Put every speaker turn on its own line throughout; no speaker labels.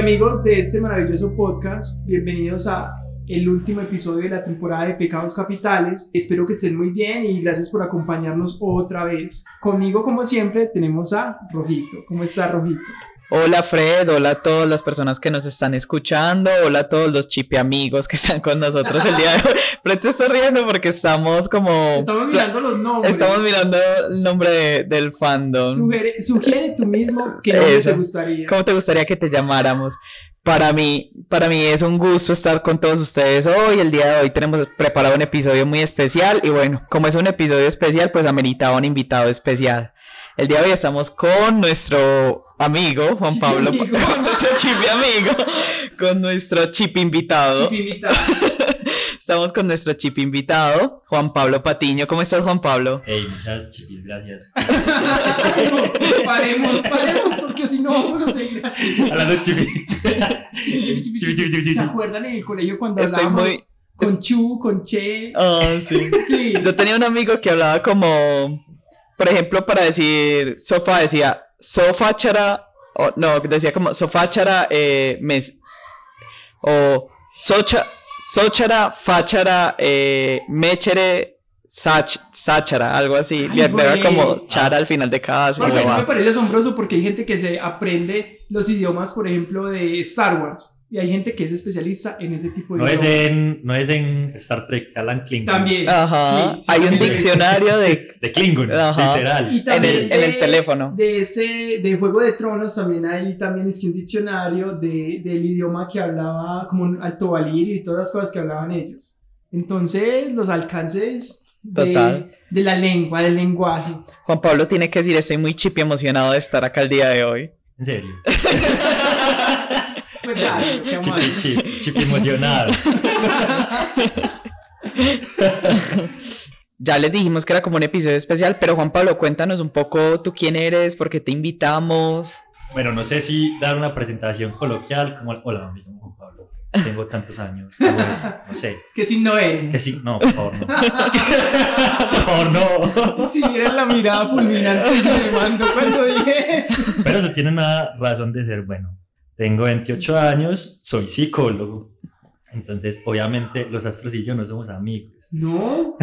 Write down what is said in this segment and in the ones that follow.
Amigos de este maravilloso podcast, bienvenidos a el último episodio de la temporada de Pecados Capitales. Espero que estén muy bien y gracias por acompañarnos otra vez. Conmigo, como siempre, tenemos a Rojito. ¿Cómo está Rojito?
Hola Fred, hola a todas las personas que nos están escuchando, hola a todos los chipi amigos que están con nosotros el día de hoy. Fred se está riendo porque estamos como...
Estamos mirando los nombres.
Estamos mirando el nombre de- del fandom.
Sugiere, sugiere tú mismo qué nombre te gustaría.
¿Cómo te gustaría que te llamáramos? Para mí, para mí es un gusto estar con todos ustedes hoy. El día de hoy tenemos preparado un episodio muy especial y bueno, como es un episodio especial, pues ameritaba un invitado especial. El día de hoy estamos con nuestro amigo Juan
Chipi
Pablo,
amigo.
con nuestro chipi amigo, con nuestro chip invitado.
Chipi invitado.
Estamos con nuestro chip invitado, Juan Pablo Patiño. ¿Cómo estás, Juan Pablo?
Hey, muchas chipis, gracias.
paremos, paremos, porque si no vamos a seguir así.
Chipi,
chipi, chipi, ¿Se acuerdan en el colegio cuando
Estoy
hablábamos
muy-
con Chu, con Che?
Ah, sí.
Sí.
Yo tenía un amigo que hablaba como, por ejemplo, para decir sofá, decía sofáchara, o no, decía como sofáchara, eh, mes, o socha, sochara, fáchara, eh, mechere, sach, sáchara, algo así.
Ay,
Le agregaba
güey.
como chara al final de cada
mí
sílaba.
me parece asombroso porque hay gente que se aprende los idiomas, por ejemplo, de Star Wars. Y hay gente que es especialista en ese tipo de
No es
idiomas.
en, no es en Star Trek, Alan Klingon.
También.
Ajá,
Sí, sí,
hay un
también.
diccionario de,
De Klingon,
Ajá.
literal.
Y
en,
también
el, en el
de-
teléfono.
De ese, de Juego de Tronos también hay también es que un diccionario de, del idioma que hablaba como un alto valirio y todas las cosas que hablaban ellos. Entonces, los alcances
Total.
de la lengua, del lenguaje.
Juan Pablo tiene que decir, estoy muy chip y emocionado de estar acá el día de hoy.
En serio.
Pues claro,
emocionado.
Ya les dijimos que era como un episodio especial, pero Juan Pablo, cuéntanos un poco tú quién eres, por qué te invitamos.
Bueno, no sé si dar una presentación coloquial como, hola, me llamo Juan Pablo, tengo tantos años. No sé.
Que si no eres.
Que sí, no, por favor, no. Por favor, no.
Si vieran la mirada fulminante que me mandó cuando dije.
Pero eso tiene una razón de ser bueno. Tengo 28 años, soy psicólogo. Entonces, obviamente, los astros y yo no somos amigos.
No,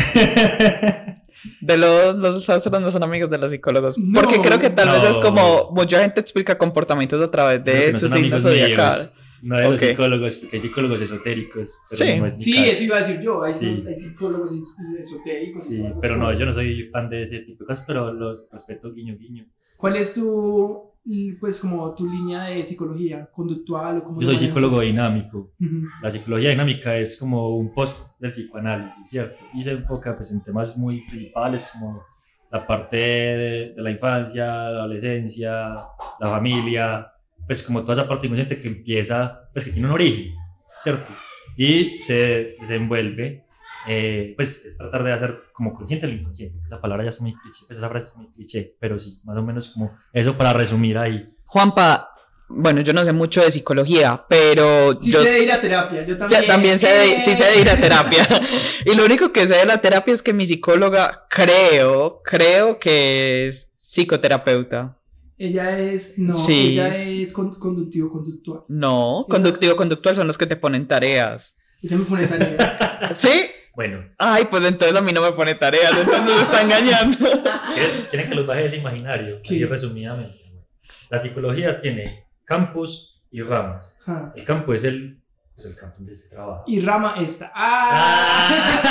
De los, los astros no son amigos de los psicólogos.
No.
porque creo que tal vez es como mucha gente explica comportamientos a través de
que no
su
son
signo
amigos
zodiacal.
míos, No de los
Ok.
psicólogos, porque hay psicólogos esotéricos. Pero
Sí.
no es
sí, eso iba a decir yo. Hay,
Sí.
hay psicólogos es- esotéricos.
Sí, pero no, yo no soy fan de ese tipo de cosas, pero los respeto guiño guiño.
¿Cuál es tu, pues, como tu línea de psicología conductual o cómo
Yo soy psicólogo dinámico.
Ujú.
La psicología dinámica es como un post del psicoanálisis, ¿cierto? Y se enfoca pues, en temas muy principales como la parte de, de la infancia, la adolescencia, la familia, pues como toda esa parte inconsciente que empieza, pues que tiene un origen, ¿cierto? Y se desenvuelve, eh, pues es tratar de hacer como consciente lo inconsciente, esa palabra ya es muy cliché, pues esa frase es muy cliché, pero sí, más o menos como eso para resumir ahí.
Juanpa, bueno, yo no sé mucho de psicología, pero
Sí
yo
sé de ir a terapia, yo
ya
también.
también sé de, sí sé de ir a terapia. y lo único que sé de la terapia es que mi psicóloga, creo, creo que es psicoterapeuta.
Ella es, no,
Sí.
ella es con- conductivo-conductual.
No,
Esa-
conductivo, conductual son los que te ponen tareas.
Ella me pone tareas.
¿Sí?
Bueno,
Ay, pues entonces a mí no me pone tareas, entonces me está engañando.
¿Quieren, quieren que los baje ese imaginario? Así resumidamente. La psicología tiene campus y ramas. El campo es el, pues el campo donde se trabaja.
Y rama esta. ¡Ah!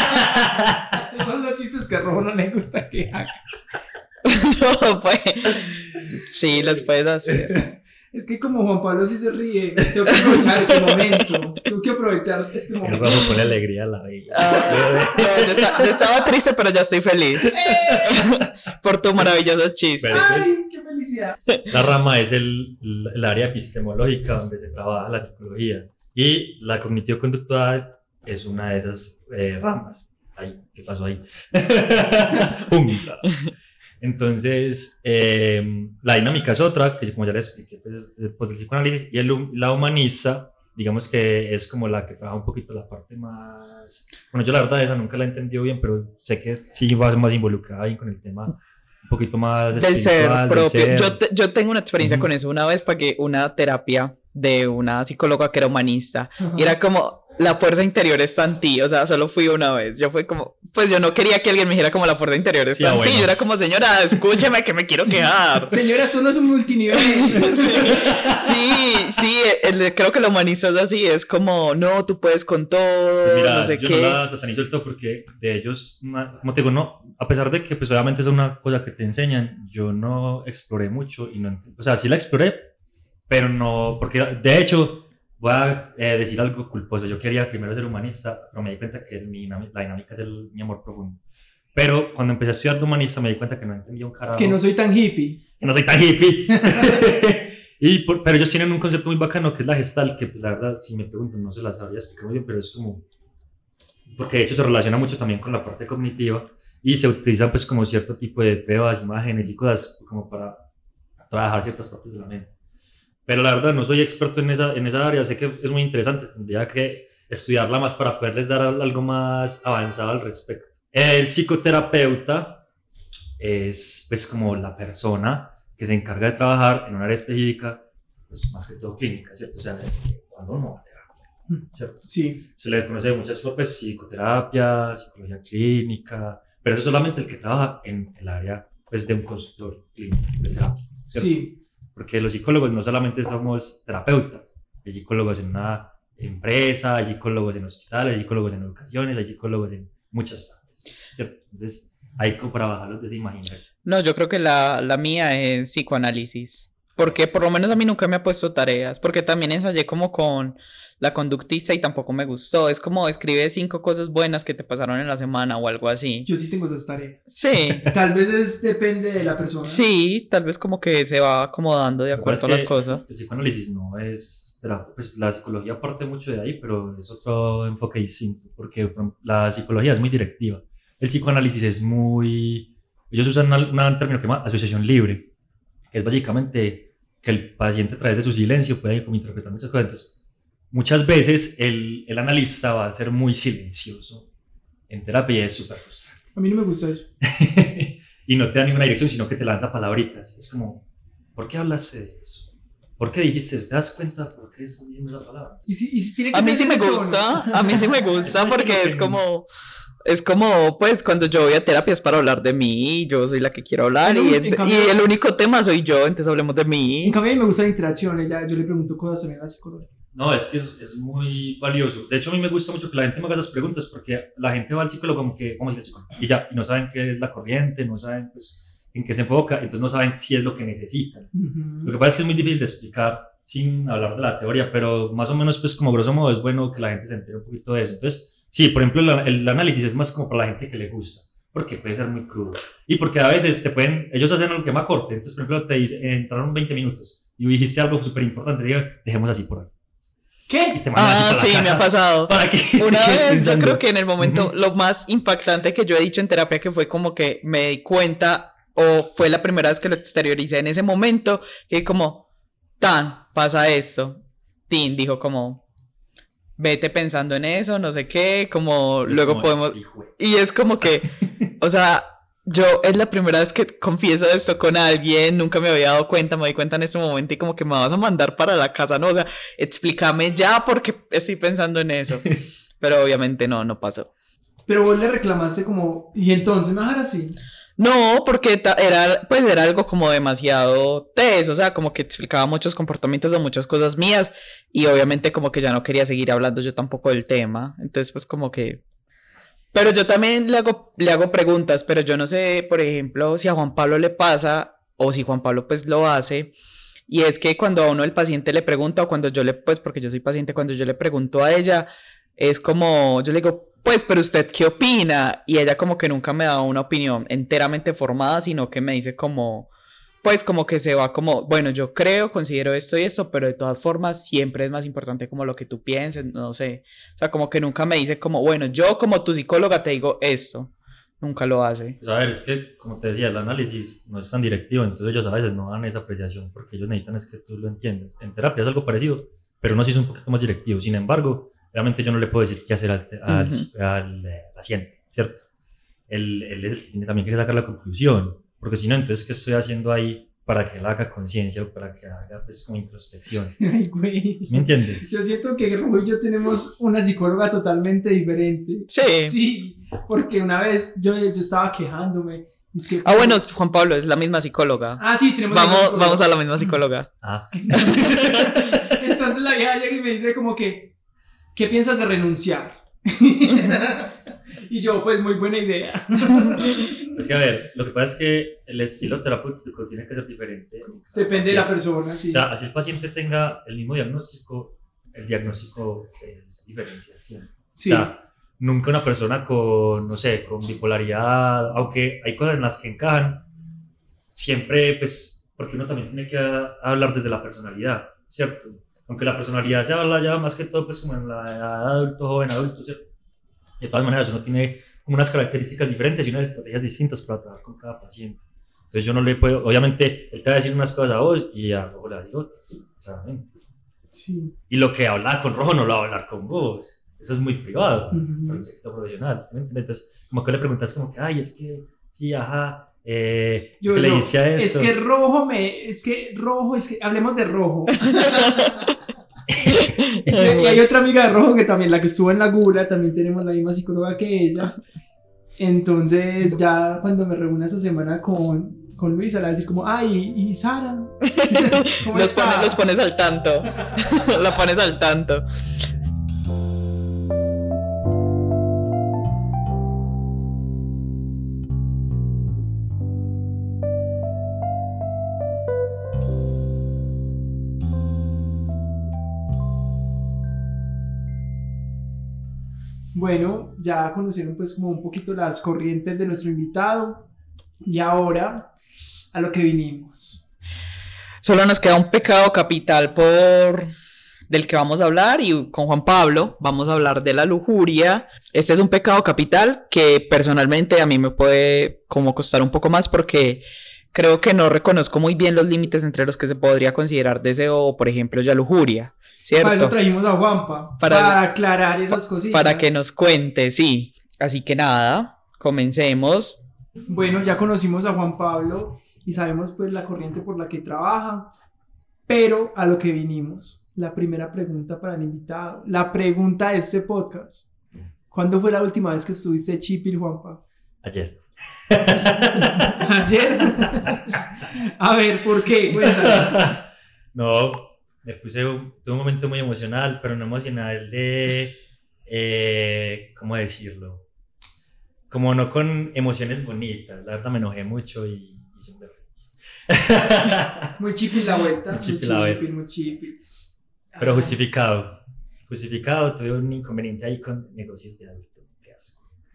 Esos son los chistes que a Rojo no le gusta que haga.
No, pues. Sí, los puedes hacer.
Es que como Juan Pablo sí se ríe, tengo que aprovechar ese momento. Tengo que aprovechar este
El
momento.
rojo pone alegría a la vida.
Ah, no, yo, esta- yo estaba triste, pero ya estoy feliz
¡Eh!
por tu maravilloso chiste.
Entonces,
¡Ay, qué felicidad!
la rama es el, el área epistemológica donde se trabaja la psicología. Y la cognitivo-conductual es una de esas eh, ramas. Ay, ¿qué pasó ahí? Jungla. Entonces, eh, la dinámica es otra, que como ya les expliqué, pues, es después del psicoanálisis, y el, la humanista, digamos que es como la que trabaja un poquito la parte más... Bueno, yo la verdad esa nunca la he entendido bien, pero sé que sí va más involucrada ahí con el tema un poquito más
del ser propio. Yo, yo, tengo una experiencia con eso. Una vez pagué una terapia de una psicóloga que era humanista y era como, la fuerza interior está en ti, o sea, solo fui una vez. Yo fui como, pues yo no quería que alguien me dijera como la fuerza interior está en ti. Yo era como, señora, escúcheme que me quiero quedar.
señora, esto no es un multinivel.
sí, sí, creo que lo humanista es así, es como, no, tú puedes con todo, pues mira, no sé
yo
qué.
no la satanizo esto porque de ellos, como te digo, no, a pesar de que pues obviamente es una cosa que te enseñan, yo no exploré mucho y no, o sea, sí la exploré, pero no, porque de hecho voy a eh, decir algo culposo. Yo quería primero ser humanista, pero me di cuenta que mi, la dinámica es el, mi amor profundo. Pero cuando empecé a estudiar humanista me di cuenta que no entendía un carajo.
Es que no soy tan hippie.
Que no soy tan hippie. y pero ellos tienen un concepto muy bacano que es la gestal, que pues, la verdad, si me preguntan, no se la sabría explicar muy bien, pero es como... Porque de hecho se relaciona mucho también con la parte cognitiva y se utilizan pues como cierto tipo de pruebas, imágenes y cosas como para trabajar ciertas partes de la mente. Pero la verdad no soy experto en esa, en esa área, sé que es muy interesante, tendría que estudiarla más para poderles dar algo más avanzado al respecto. El psicoterapeuta es pues como la persona que se encarga de trabajar en un área específica, pues más que todo clínica, ¿cierto? O sea, cuando uno va a terapia, ¿cierto?
Sí.
Se le conoce muchas formas, psicoterapia, psicología clínica, pero eso es solamente el que trabaja en el área pues, de un consultor clínico de terapia. ¿cierto?
Sí.
Porque los psicólogos no solamente somos terapeutas, hay psicólogos en una empresa, hay psicólogos en hospitales, hay psicólogos en educaciones, hay psicólogos en muchas partes, ¿cierto? Entonces, hay como para bajarlos de ese imaginario.
No, yo creo que la, la mía es psicoanálisis. Porque por lo menos a mí nunca me ha puesto tareas. Porque también ensayé como con la conductista y tampoco me gustó. Es como escribe cinco cosas buenas que te pasaron en la semana o algo así.
Yo sí tengo esas tareas.
Sí.
tal vez depende de la persona.
Sí, tal vez como que se va acomodando de acuerdo a las cosas.
El psicoanálisis no es pues la psicología parte mucho de ahí, pero es otro enfoque distinto, porque la psicología es muy directiva. El psicoanálisis es muy... Ellos usan un término que se llama asociación libre, que es básicamente que el paciente a través de su silencio puede interpretar muchas cosas. Entonces, muchas veces el, el, analista va a ser muy silencioso en terapia y es súper frustrante.
A mí no me gusta eso.
y no te da ninguna dirección, sino que te lanza palabritas. Es como, ¿por qué hablaste de eso? ¿Por qué dijiste? ¿Te das cuenta por qué estás diciendo esa palabra?
¿Y si, y si tiene que
a mí sí me gusta, a mí sí me gusta porque es como... Es como, pues, cuando yo voy a terapia es para hablar de mí, yo soy la que quiero hablar y, y, el único tema soy yo, entonces hablemos de mí.
En cambio, a mí me gusta la interacción, ya, yo le pregunto cosas también a la psicóloga.
No, es que es, es, muy valioso. De hecho, a mí me gusta mucho que la gente me haga esas preguntas porque la gente va al psicólogo como que, ¿cómo es el psicólogo? Y ya, y no saben qué es la corriente, no saben pues, en qué se enfoca, entonces no saben si es lo que necesitan. Lo que pasa es que es muy difícil de explicar sin hablar de la teoría, pero más o menos, pues como grosso modo, es bueno que la gente se entere un poquito de eso. Entonces, sí, por ejemplo, el, el análisis es más como para la gente que le gusta porque puede ser muy crudo. Y porque a veces te pueden, ellos hacen algo que más corte, entonces por ejemplo te dicen, entraron 20 minutos y dijiste algo súper importante, digo, dejemos así por ahí.
¿Qué?
ah, sí, me ha pasado. ¿Para qué? Una vez, yo creo que en el momento, lo más impactante que yo he dicho en terapia, que fue como que me di cuenta, o fue la primera vez que lo exterioricé en ese momento, que como, tan, pasa esto. Tin dijo como, vete pensando en eso, no sé qué, como luego podemos... Y es como que, o sea, yo es la primera vez que confieso esto con alguien, nunca me había dado cuenta, me di cuenta en este momento y como que me vas a mandar para la casa, ¿no? O sea, explícame ya porque estoy pensando en eso. Pero obviamente no, no pasó.
Pero vos le reclamaste como, ¿y entonces me dejar así?
No, porque era, pues era algo como demasiado teso, o sea, como que explicaba muchos comportamientos de muchas cosas mías y obviamente como que ya no quería seguir hablando yo tampoco del tema, entonces pues como que pero yo también le hago, le hago preguntas, pero yo no sé, por ejemplo, si a Juan Pablo le pasa o si Juan Pablo pues lo hace. Y es que cuando a uno el paciente le pregunta o cuando yo le, pues porque yo soy paciente, cuando yo le pregunto a ella, es como, yo le digo, pues, pero usted qué opina? Y ella como que nunca me da una opinión enteramente formada, sino que me dice como, pues como que se va como, bueno, yo creo, considero esto y esto, pero de todas formas siempre es más importante como lo que tú pienses, no sé. O sea, como que nunca me dice como, bueno, yo como tu psicóloga te digo esto. Nunca lo hace.
Pues a ver, es que, como te decía, el análisis no es tan directivo, entonces ellos a veces no dan esa apreciación porque ellos necesitan es que tú lo entiendas. En terapia es algo parecido, pero no sí es un poquito más directivo. Sin embargo, realmente yo no le puedo decir qué hacer al, al,
Ujú.
al, eh, paciente, ¿cierto? Él, él es el que tiene también que sacar la conclusión, porque si no, entonces, ¿qué estoy haciendo ahí para que él haga conciencia o para que haga pues, como introspección?
Ay, güey.
¿Me entiendes?
Yo siento que Rojo y yo tenemos una psicóloga totalmente diferente.
Sí.
Sí, porque una vez yo, yo estaba quejándome. Es que
Ah, bueno, Juan Pablo es la misma psicóloga.
Ah, sí, tenemos una
Vamos, vamos a la misma psicóloga.
Ah,
Entonces la vieja llega y me dice como que, ¿qué piensas de renunciar? y yo, pues muy buena idea.
es que a ver, lo que pasa es que el estilo terapéutico tiene que ser diferente.
Depende de la persona, sí.
O sea, así el paciente tenga el mismo diagnóstico, el diagnóstico es diferencial siempre.
sí.
O sea, nunca una persona con, no sé, con bipolaridad, aunque hay cosas en las que encajan, siempre, pues, porque uno también tiene que hablar desde la personalidad, ¿cierto? Aunque la personalidad se habla ya más que todo, pues, como en la edad adulto, joven, adulto, ¿cierto? De todas maneras, uno tiene como unas características diferentes y unas estrategias distintas para trabajar con cada paciente. Entonces yo no le puedo, obviamente, él te va a decir unas cosas a vos y a Rojo le va a decir otras, claramente.
sí.
Y lo que habla con Rojo no lo va a hablar con vos. Eso es muy privado,
Ujú.
para el sector profesional. ¿sí? Entonces, como que le preguntas como que, ay, es que, sí, ajá, eh,
Yo,
es que le
yo,
dice a eso.
Es que rojo me. Es que rojo, es que. Hablemos de rojo. y hay otra amiga de rojo que también, la que estuvo en la gula, también tenemos la misma psicóloga que ella. Entonces, ya cuando me reúna esta semana con, con Luisa, le a decir como, ay, ¿y Sara? ¿Cómo
Los
está?"
pones, los pones al tanto. La pones al tanto.
Bueno, ya conocieron pues como un poquito las corrientes de nuestro invitado. Y ahora, a lo que vinimos.
Solo nos queda un pecado capital por del que vamos a hablar y con Juan Pablo vamos a hablar de la lujuria. Este es un pecado capital que personalmente a mí me puede como costar un poco más porque creo que no reconozco muy bien los límites entre los que se podría considerar deseo o por ejemplo ya lujuria,
Para eso
¿cierto?
trajimos a Juanpa,
Para-
para, aclarar esas cositas.
Para que nos cuente, sí. Así que nada, comencemos.
Bueno, ya conocimos a Juan Pablo y sabemos pues la corriente por la que trabaja, pero a lo que vinimos. La primera pregunta para el invitado, la pregunta de este podcast. ¿Cuándo fue la última vez que estuviste chipil, Juanpa?
Ayer.
Ayer. a ver, ¿por qué? Cuéntanos.
no, me puse, un, tuve un momento muy emocional, pero no emocional de, eh, ¿cómo decirlo? Como no con emociones bonitas, la verdad me enojé mucho y hice un berrinche.
Muy chipil la vuelta.
Muy chipil la vuelta.
muy.
Pero
Ah,
justificado. Justificado, tuve un inconveniente ahí con negocios de adulto.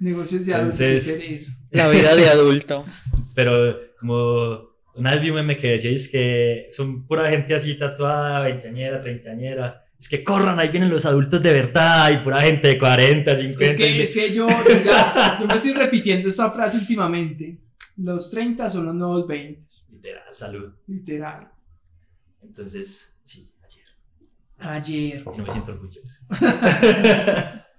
Negocios de adulto,
Entonces-
¿qué es eso?
La vida de adulto.
Pero como una vez vi un meme que decía, es que son pura gente así tatuada, veinteañera, treintañera. Es que corran, ahí vienen los adultos de verdad y pura gente de 40, 50.
Es que, es que yo, yo ya, yo me estoy repitiendo esa frase últimamente. Los 30 son los nuevos 20,
Literal, salud.
literal.
Entonces, sí, ayer.
Ayer.
Y no me siento orgulloso.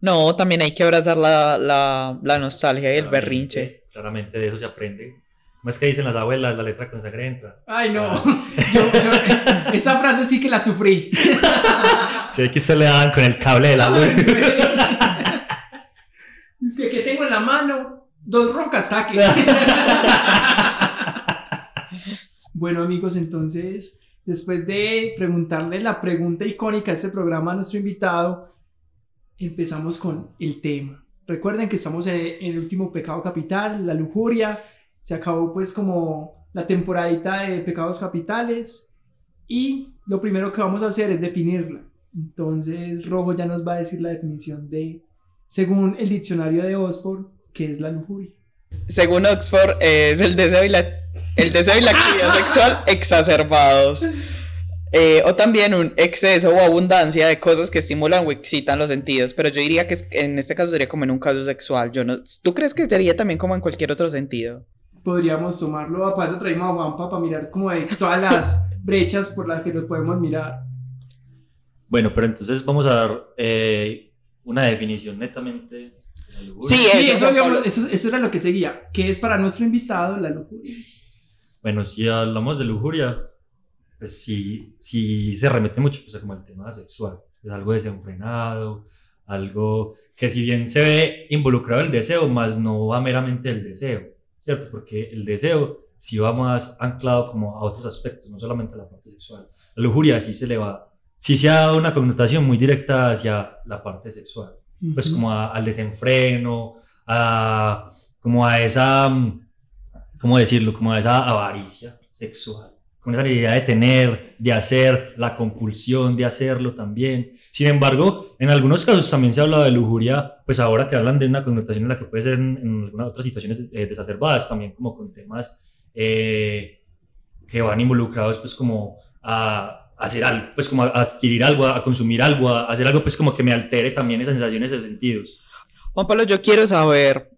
No, también hay que abrazar la, la, la nostalgia y el
Claramente,
berrinche.
Claramente de eso se aprende. ¿Cómo es que dicen las abuelas? La letra con sangre entra.
Ay, no.
Ah.
Yo- yo- esa frase sí que la sufrí.
Se ve que usted le daban con el cable de la luz.
Es que, que tengo en la mano dos rocas taque. bueno, amigos, entonces, después de preguntarle la pregunta icónica de este programa a nuestro invitado, empezamos con el tema. Recuerden que estamos en, el último pecado capital, la lujuria. Se acabó pues como la temporadita de pecados capitales y lo primero que vamos a hacer es definirla. Entonces Rojo ya nos va a decir la definición de, según el diccionario de Oxford, qué es la lujuria.
Según Oxford, es el deseo y la el deseo y la actividad sexual exacerbados. Eh, o también un exceso o abundancia de cosas que estimulan o excitan los sentidos. Pero yo diría que en este caso sería como en un caso sexual. Yo no, ¿Tú crees que sería también como en cualquier otro sentido?
Podríamos tomarlo, a paso traímos a Juanpa para mirar como de todas las brechas por las que nos podemos mirar.
Bueno, pero entonces vamos a dar eh, una definición netamente.
Sí, eso, eso, era lo que seguía. ¿Qué es para nuestro invitado la lujuria?
Bueno, si hablamos de lujuria, pues sí, sí se remete mucho pues, como el tema sexual. Es algo desenfrenado, algo que si bien se ve involucrado el deseo, más no va meramente el deseo, ¿cierto? Porque el deseo sí va más anclado como a otros aspectos, no solamente a la parte sexual. La lujuria sí se le va, sí se ha dado una connotación muy directa hacia la parte sexual, pues como al desenfreno, a, como a esa, ¿cómo decirlo? Como a esa avaricia sexual con esa idea de tener, de hacer, la compulsión de hacerlo también. Sin embargo, en algunos casos también se ha hablado de lujuria, pues ahora que hablan de una connotación en la que puede ser en, algunas otras situaciones eh, desacerbadas, también como con temas eh, que van involucrados pues como a hacer algo, pues como a adquirir algo, a consumir algo, a hacer algo pues como que me altere también esas sensaciones de sentidos.
Juan Pablo, yo quiero saber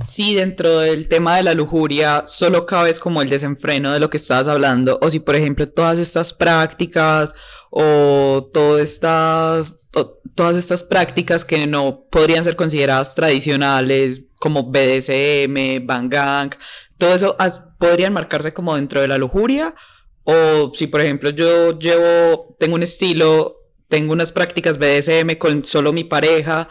si dentro del tema de la lujuria solo cabes como el desenfreno de lo que estabas hablando, o si por ejemplo todas estas prácticas o todas estas, todas estas prácticas que no podrían ser consideradas tradicionales, como BDSM, Bangang, todo eso podrían marcarse como dentro de la lujuria, o si por ejemplo yo llevo, tengo un estilo, tengo unas prácticas BDSM con solo mi pareja,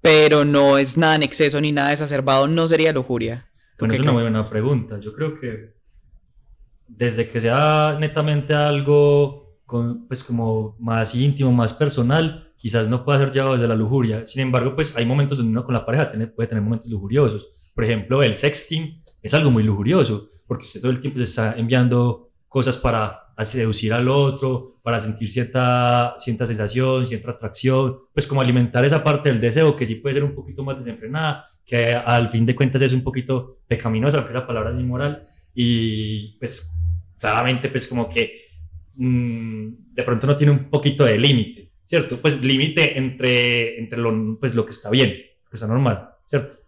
pero no es nada en exceso ni nada exacerbado, no sería lujuria.
Bueno, es una muy buena pregunta. Yo creo que desde que sea netamente algo con, pues como más íntimo, más personal, quizás no pueda ser llevado desde la lujuria. Sin embargo, pues hay momentos donde uno con la pareja puede tener momentos lujuriosos. Por ejemplo, el sexting es algo muy lujurioso, porque usted todo el tiempo se está enviando cosas para seducir al otro, para sentir cierta, cierta sensación, cierta atracción, pues como alimentar esa parte del deseo que sí puede ser un poquito más desenfrenada, que al fin de cuentas es un poquito pecaminosa, porque esa palabra es inmoral, y pues claramente pues como que mm, de pronto no tiene un poquito de límite, ¿cierto? Pues límite entre, entre lo, pues, lo que está bien, que está normal, ¿cierto?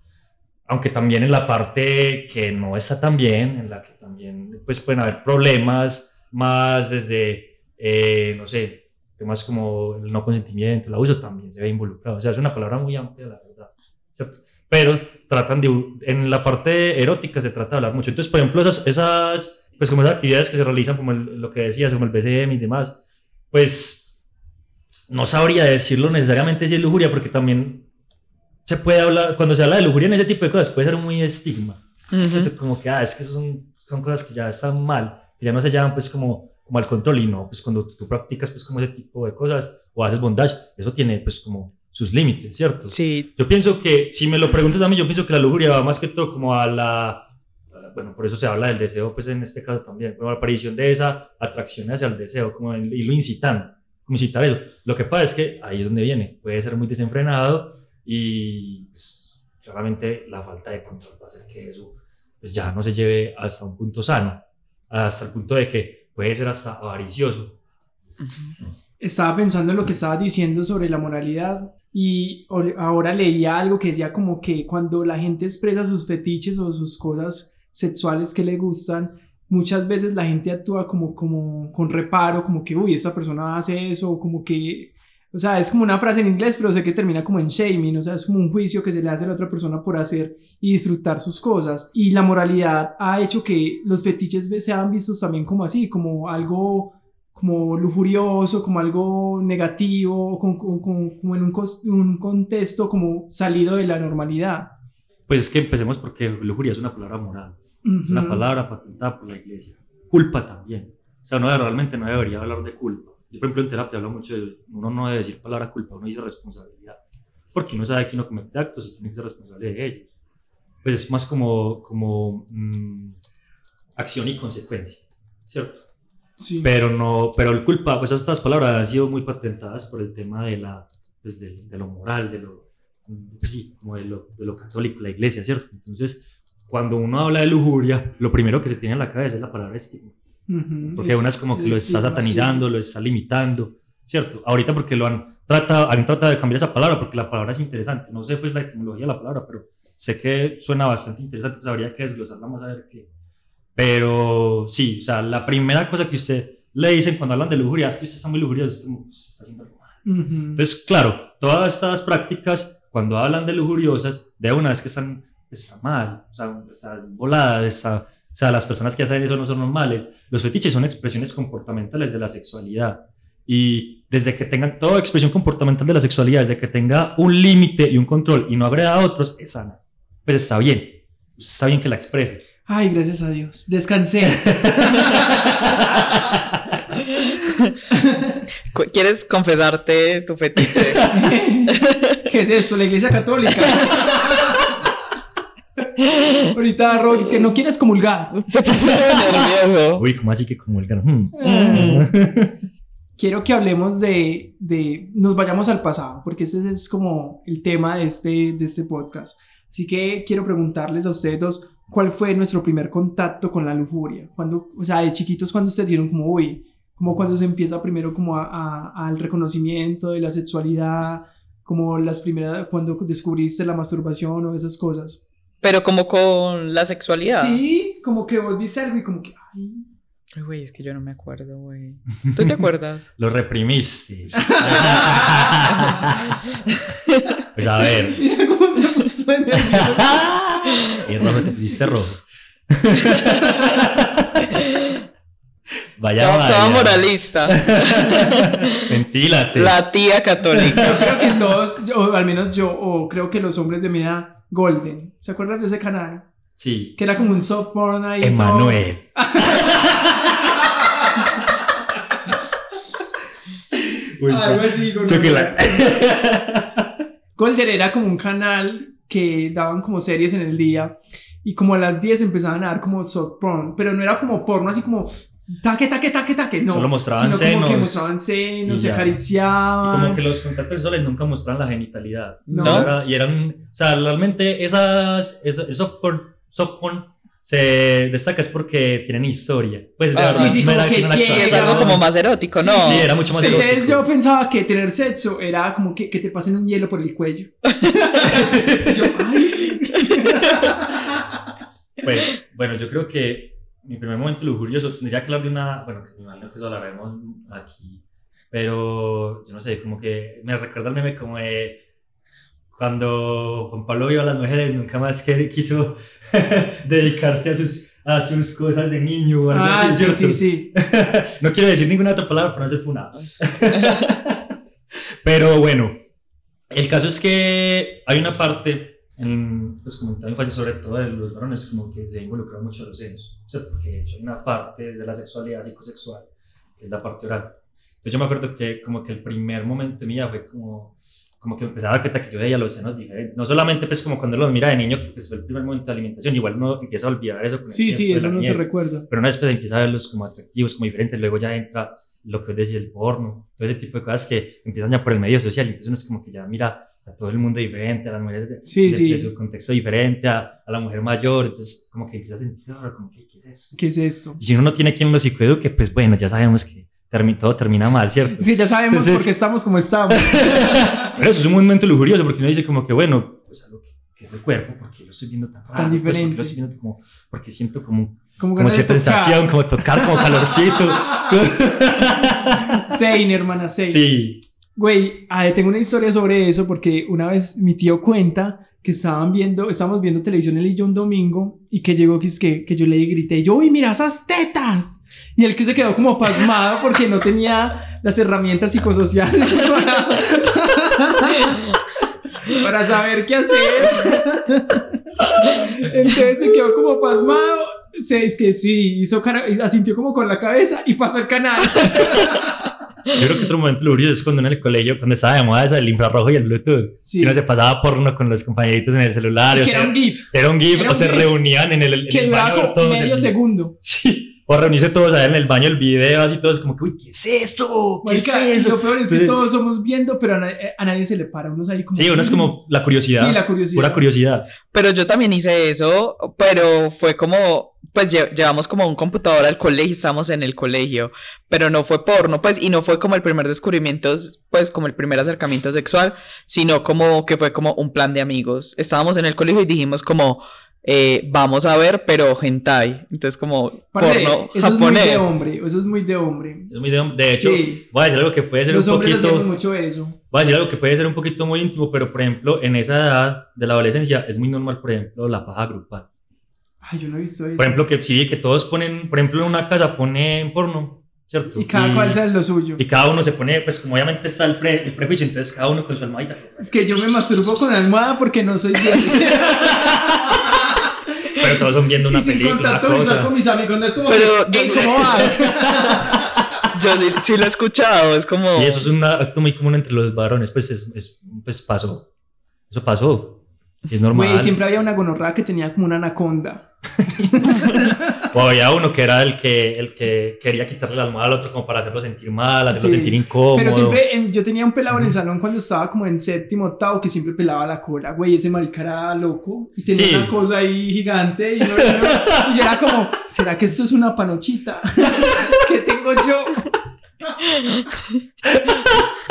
Aunque también en la parte que no está tan bien, en la que también pues pueden haber problemas, más desde, eh, no sé, temas como el no consentimiento, el abuso también se ve involucrado. O sea, es una palabra muy amplia, la verdad, ¿cierto? Pero tratan de, en la parte erótica se trata de hablar mucho. Entonces, por ejemplo, esas, esas pues como esas actividades que se realizan, como lo que decías, como el BCM y demás, pues no sabría decirlo necesariamente si es lujuria, porque también se puede hablar, cuando se habla de lujuria en ese tipo de cosas, puede ser muy estigma. Como que, ah, es que son, son cosas que ya están mal ya no se llaman pues como, como al control y no, pues cuando tú practicas pues como ese tipo de cosas o haces bondage, eso tiene pues como sus límites, ¿cierto?
Sí.
Yo pienso que, si me lo preguntas a mí, yo pienso que la lujuria va más que todo como a la, bueno, por eso se habla del deseo, pues en este caso también, como la aparición de esa atracción hacia el deseo, como y lo incitando, como incitar eso. Lo que pasa es que ahí es donde viene, puede ser muy desenfrenado y pues, claramente la falta de control va a hacer que eso pues ya no se lleve hasta un punto sano hasta el punto de que puede ser hasta avaricioso.
Estaba pensando en lo que estabas diciendo sobre la moralidad y ahora leía algo que decía como que cuando la gente expresa sus fetiches o sus cosas sexuales que le gustan, muchas veces la gente actúa como, como con reparo, como que, uy, esta persona hace eso, como que o sea, es como una frase en inglés, pero sé que termina como en shaming, o sea, es como un juicio que se le hace a la otra persona por hacer y disfrutar sus cosas. Y la moralidad ha hecho que los fetiches sean vistos también como así, como algo como lujurioso, como algo negativo, como, como, en un, un, contexto como salido de la normalidad.
Pues es que empecemos porque lujuria es una palabra moral, una palabra patentada por la iglesia. Culpa también. O sea, no, realmente no debería hablar de culpa yo, por ejemplo, en terapia hablo mucho de, uno no debe decir palabra culpa, uno dice responsabilidad, porque uno sabe que uno comete actos y tiene que ser responsable de ellos. Pues es más como, como mm, acción y consecuencia, ¿cierto?
Sí.
Pero, no, pero el culpa, pues estas palabras han sido muy patentadas por el tema de, la, pues de, lo moral, de lo, pues sí, como de lo, de lo católico, la iglesia, ¿cierto? Entonces, cuando uno habla de lujuria, lo primero que se tiene en la cabeza es la palabra estigma.
Ujú,
Porque una es como que lo está satanizando, lo está limitando, ¿cierto? Ahorita porque lo han tratado, han tratado de cambiar esa palabra porque la palabra es interesante. No sé pues la etimología de la palabra, pero sé que suena bastante interesante, pues habría que desglosarla más a ver qué. Pero sí, o sea, la primera cosa que usted le dicen cuando hablan de lujuria es que usted está muy lujurioso, es como, usted está haciendo algo mal.
sí. Ujú.
Entonces, claro, todas estas prácticas, cuando hablan de lujuriosas, de una vez que están, están mal, o sea, están voladas, está, o sea, las personas que hacen eso no son normales. Los fetiches son expresiones comportamentales de la sexualidad. Y desde que tengan toda expresión comportamental de la sexualidad, desde que tenga un límite y un control y no agreda a otros, es sana. Pues está bien. Está bien que la exprese.
Ay, gracias a Dios. Descansé.
¿Quieres confesarte tu fetiche?
¿Qué es esto? La iglesia católica. Ahorita Roy, es que no quieres comulgar.
Se puso nervioso.
Uy, ¿cómo así que comulgan? Hmm.
Quiero que hablemos de, de, nos vayamos al pasado, porque ese es como el tema de este, de este podcast. Así que quiero preguntarles a ustedes dos, ¿cuál fue nuestro primer contacto con la lujuria? Cuando, o sea, de chiquitos, cuando ustedes dieron como, uy, como cuando se empieza primero como a- a- al reconocimiento de la sexualidad, como las primeras, cuando descubriste la masturbación o esas cosas.
Pero como con la sexualidad.
Sí, como que vos viste algo y como que, ay,
Ay, Güey, es que yo no me acuerdo, güey. ¿Tú te acuerdas?
Lo reprimiste. pues a ver.
mira cómo se puso de nervioso.
Y rojo, te pusiste rojo. Vaya,
Toda,
vaya.
toda moralista.
Ventílate.
La tía católica.
Yo creo que todos, yo, o al menos yo, o creo que los hombres de mi edad, Golden. ¿Se acuerdan de ese canal?
Sí.
Que era como un soft porn ahí.
Emanuel.
Algo así, con. Golden era como un canal que daban como series en el día y como a las 10 empezaban a dar como soft porn, pero no era como porno así como taque, taque, taque, taque, no.
Solo mostraban
sino como que
senos
mostraban senos,
y
se acariciaban.
Como que los contactos sexuales nunca mostraban la genitalidad.
No.
Era- y eran, o sea, realmente esas, esa- el soft porn, soft porn se destaca es porque tienen historia. Pues de
Ah,
verdad,
sí, sí,
no era
como que
Y es algo como más erótico, ¿no?
Sí, era mucho más
Entonces
erótico.
yo pensaba que tener sexo era como que, que te pasen un hielo por el cuello. yo, ay.
Pues, bueno, yo creo que mi primer momento lujurioso tendría que hablar de una, bueno, que me imagino que eso hablaremos aquí, pero yo no sé, como que me recuerda el meme como de cuando Juan Pablo vio a las mujeres, nunca más que quiso dedicarse a sus, a sus cosas de niño o algo
Ah,
así,
sí, sí, sí.
no quiero decir ninguna otra palabra para no ser funado. Pero bueno, el caso es que hay una parte en los comentarios infantil, sobre todo de los varones, como que se involucra mucho a los senos, ¿cierto? Porque de hecho hay una parte de la sexualidad psicosexual, que es la parte oral. Entonces yo me acuerdo que como que el primer momento vida fue como, como que empecé a dar cuenta que yo veía los senos diferentes. No solamente pues como cuando los mira de niño, que pues, fue el primer momento de alimentación, igual uno empieza a olvidar eso. con
Sí, sí, eso no se
niñez
recuerda.
pero una vez pues empieza a verlos como atractivos, como diferentes, luego ya entra lo que es decir el porno, todo ese tipo de cosas que empiezan ya por el medio social, entonces uno es como que ya mira a todo el mundo diferente, a las mujeres de,
Sí,
de-
sí.
de su contexto diferente, a, a la mujer mayor, entonces como que empieza a sentirse raro, como que, ¿qué es eso?
¿Qué es esto?
Y si uno no tiene quien lo psicoeduque, pues bueno, ya sabemos que termi- todo termina mal, ¿cierto?
Sí, ya sabemos
Entonces-
por qué estamos como estamos.
Pero eso es un momento lujurioso porque uno dice como que, bueno, pues algo que, que es el cuerpo, porque lo estoy viendo tan raro, Pues, porque
diferente.
lo estoy viendo como, porque siento como,
Como,
como cierta sensación, como tocar, como calorcito.
Sein, hermana, Sein.
Sí.
Güey, ah, tengo una historia sobre eso porque una vez mi tío cuenta que estaban viendo, estábamos viendo televisión él y yo un domingo y que llegó que, es que, que yo le grité, yo, uy, mira esas tetas. Y él que se quedó como pasmado porque no tenía las herramientas psicosociales para, para saber qué hacer. Entonces se quedó como pasmado. Se, es que sí, hizo cara, asintió como con la cabeza y pasó el canal.
Yo creo que otro momento lujurioso es cuando en el colegio, cuando estaba de moda eso del infrarrojo y el Bluetooth,
Sí.
que uno se pasaba porno con los compañeritos en el celular, o
que
sea,
era un GIF
era un GIF,
era
o se reunían en el, en
que
el baño
medio
el-
segundo.
Sí, por reunirse todos allá en el baño, el video, así todos como que, uy, ¿qué es eso? ¿Qué
Marica,
es
y
eso?
Lo peor es que
Sí.
todos somos viendo, pero a, na- eh, a nadie se le para. Uno es ahí como.
Sí, uno es como la curiosidad.
Sí, la curiosidad.
Pura curiosidad.
Pero yo también hice eso, pero fue como, pues lle- llevamos como un computador al colegio, estábamos en el colegio, pero no fue porno, pues, y no fue como el primer descubrimiento, pues, como el primer acercamiento sexual, sino como que fue como un plan de amigos. Estábamos en el colegio y dijimos como, eh, vamos a ver, pero hentai, entonces como
Parce,
porno
eso es muy de hombre. Eso es muy de hombre.
Es muy de, de hecho,
Sí.
voy a decir algo que puede ser
Los
un poquito...
mucho eso.
Voy a decir algo que puede ser un poquito muy íntimo, pero por ejemplo, en esa edad de la adolescencia es muy normal, por ejemplo, la paja grupal.
Ay, yo no he visto eso.
Por ejemplo, que sí, que todos ponen, por ejemplo, en una casa ponen porno, ¿cierto?
y cada cual sabe lo suyo.
Y cada uno se pone, pues como obviamente está el, pre- el prejuicio, entonces cada uno con su almohadita.
Es que yo me masturbo con almohada porque no soy.
Pero todos son viendo una
y sin
película,
contacto visual
cosa.
con mis amigos. No es como.
Pero
que,
yo
"Ey,
soy-
¿cómo vas?
Yo sí, sí lo he escuchado, es como...
Sí, eso es un acto muy común entre los varones, pues, es, es- pues pasó. Eso pasó. Es normal.
Güey, siempre había una gonorrea que tenía como una anaconda.
O había uno que era el que, el que quería quitarle la almohada al otro como para hacerlo sentir mal, hacerlo
Sí.
sentir incómodo.
Pero siempre, em, yo tenía un pelado en el salón cuando estaba como en séptimo, octavo, que siempre pelaba la cola, güey, ese marica era loco y tenía
Sí.
una cosa ahí gigante y, no- no- y yo era como, ¿será que esto es una panochita? ¿Qué tengo yo?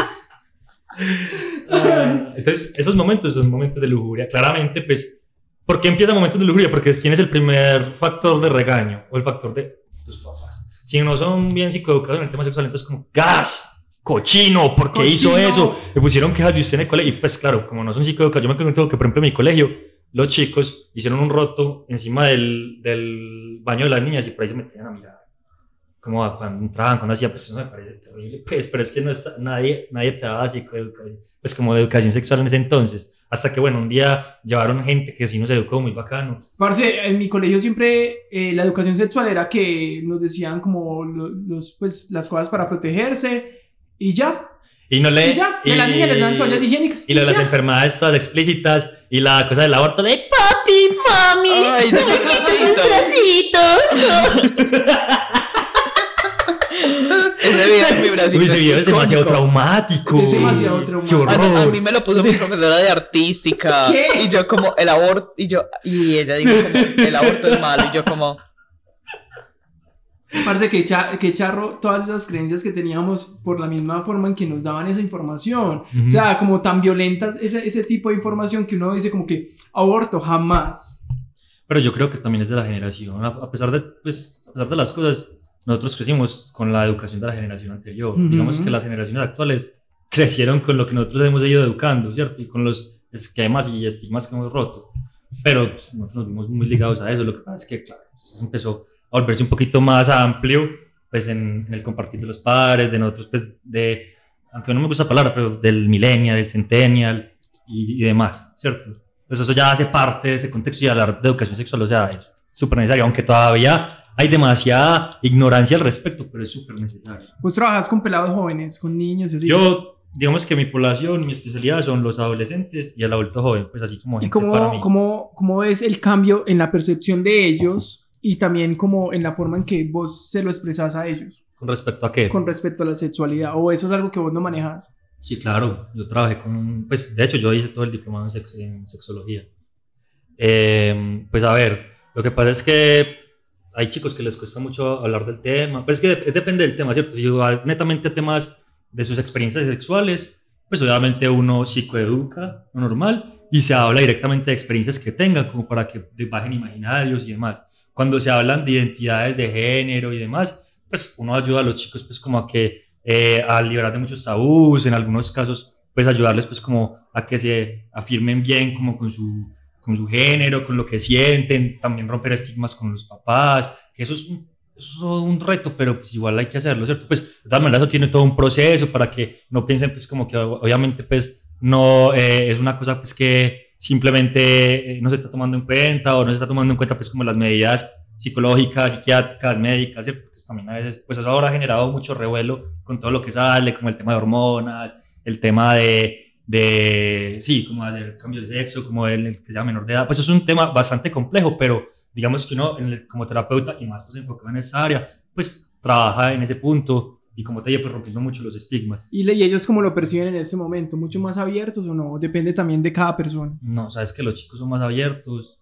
Ah, Entonces, esos momentos son momentos de lujuria. Claramente, pues, ¿por qué empiezan momentos de lujuria? Porque ¿quién es el primer factor de regaño o el factor de tus papás? Si no son bien psicoeducados en el tema sexual, entonces como, gas, cochino, ¿por qué hizo
Cochino.
eso? Le pusieron quejas de usted en el colegio. Y pues claro, como no son psicoeducados, yo me acuerdo que, por ejemplo, en mi colegio, los chicos hicieron un roto encima del, del baño de las niñas y por ahí se metían a mirar. Como cuando entraban, cuando hacían, pues eso me parece terrible. Pues, pero es que no está, nadie, nadie te daba psicoeducación, pues como de educación sexual en ese entonces. Hasta que, bueno, un día llevaron gente que sí nos educó muy bacano.
Parce, en mi colegio siempre eh, la educación sexual era que nos decían como lo- los, pues, las cosas para protegerse y ya.
Y no le.
Y ya, y a las niñas les dan toallas higiénicas.
Y lo de las enfermedades todas explícitas y la cosa del aborto de papi, mami,
Ay, no,
¿me
¿qué
quitas
hizo?
un?
Ese video en mi Brasil
Uy, ese video es demasiado traumático.
Es demasiado
Qué
traumático.
A, a
horror.
mí me lo puso mi profesora de artística.
¿Qué?
Y yo como, el aborto, y yo, y ella dijo como, el aborto es malo, y yo como,
Parce, que, cha- que charro todas esas creencias que teníamos por la misma forma en que nos daban esa información.
Ujú.
O sea, como tan violentas ese, ese tipo de información que uno dice como que aborto, jamás.
Pero yo creo que también es de la generación. A, a pesar de, pues, a pesar de las cosas, nosotros crecimos con la educación de la generación anterior.
Ujú.
Digamos que las generaciones actuales crecieron con lo que nosotros hemos ido educando, ¿cierto? Y con los esquemas y estigmas que hemos roto. Pero pues, nosotros nos vimos muy ligados a eso. Lo que pasa es que, claro, eso empezó a volverse un poquito más amplio, pues, en, en el compartir de los padres, de nosotros, pues, de, aunque no me gusta la palabra, pero del millennial, del centennial y, y demás, ¿cierto? Pues eso ya hace parte de ese contexto y hablar de educación sexual, o sea, es súper necesario, aunque todavía hay demasiada ignorancia al respecto, pero es súper necesario.
Vos trabajas con pelados jóvenes, con niños así.
Yo, digamos que mi población y mi especialidad son los adolescentes y el adulto joven, pues así como
¿Y
gente para mí.
cómo, cómo, cómo ves el cambio en la percepción de ellos y también como en la forma en que vos se lo expresas a ellos
¿Con respecto a qué?
con respecto a la sexualidad? ¿O eso es algo que vos no manejas?
Sí, claro, yo trabajé con, pues de hecho yo hice todo el diplomado en, sex- en sexología. Eh, pues a ver, lo que pasa es que hay chicos que les cuesta mucho hablar del tema, pues es que es depende del tema, ¿cierto? Si va netamente a temas de sus experiencias sexuales, pues obviamente uno psicoeduca, lo normal, y se habla directamente de experiencias que tengan, como para que bajen imaginarios y demás. Cuando se hablan de identidades de género y demás, pues uno ayuda a los chicos pues como a que eh, a liberar de muchos tabús, en algunos casos pues ayudarles pues como a que se afirmen bien como con su, con su género, con lo que sienten, también romper estigmas con los papás, que eso es un, eso es un reto, pero pues igual hay que hacerlo, ¿cierto? Pues de todas maneras eso tiene todo un proceso para que no piensen pues como que obviamente pues no eh, es una cosa pues que simplemente eh, no se está tomando en cuenta o no se está tomando en cuenta pues como las medidas psicológicas, psiquiátricas, médicas, ¿cierto? Porque eso también a veces, pues eso ahora ha generado mucho revuelo con todo lo que sale, como el tema de hormonas, el tema de, de sí, como hacer cambios de sexo, como el, que sea menor de edad, pues es un tema bastante complejo, pero digamos que uno en el- como terapeuta y más pues enfocado en esa área, pues trabaja en ese punto y como te dije, pues rompiendo mucho los estigmas.
¿Y, le- y ellos cómo lo perciben en este momento? ¿Mucho más abiertos o no? Depende también de cada persona.
No, sabes que los chicos son más abiertos.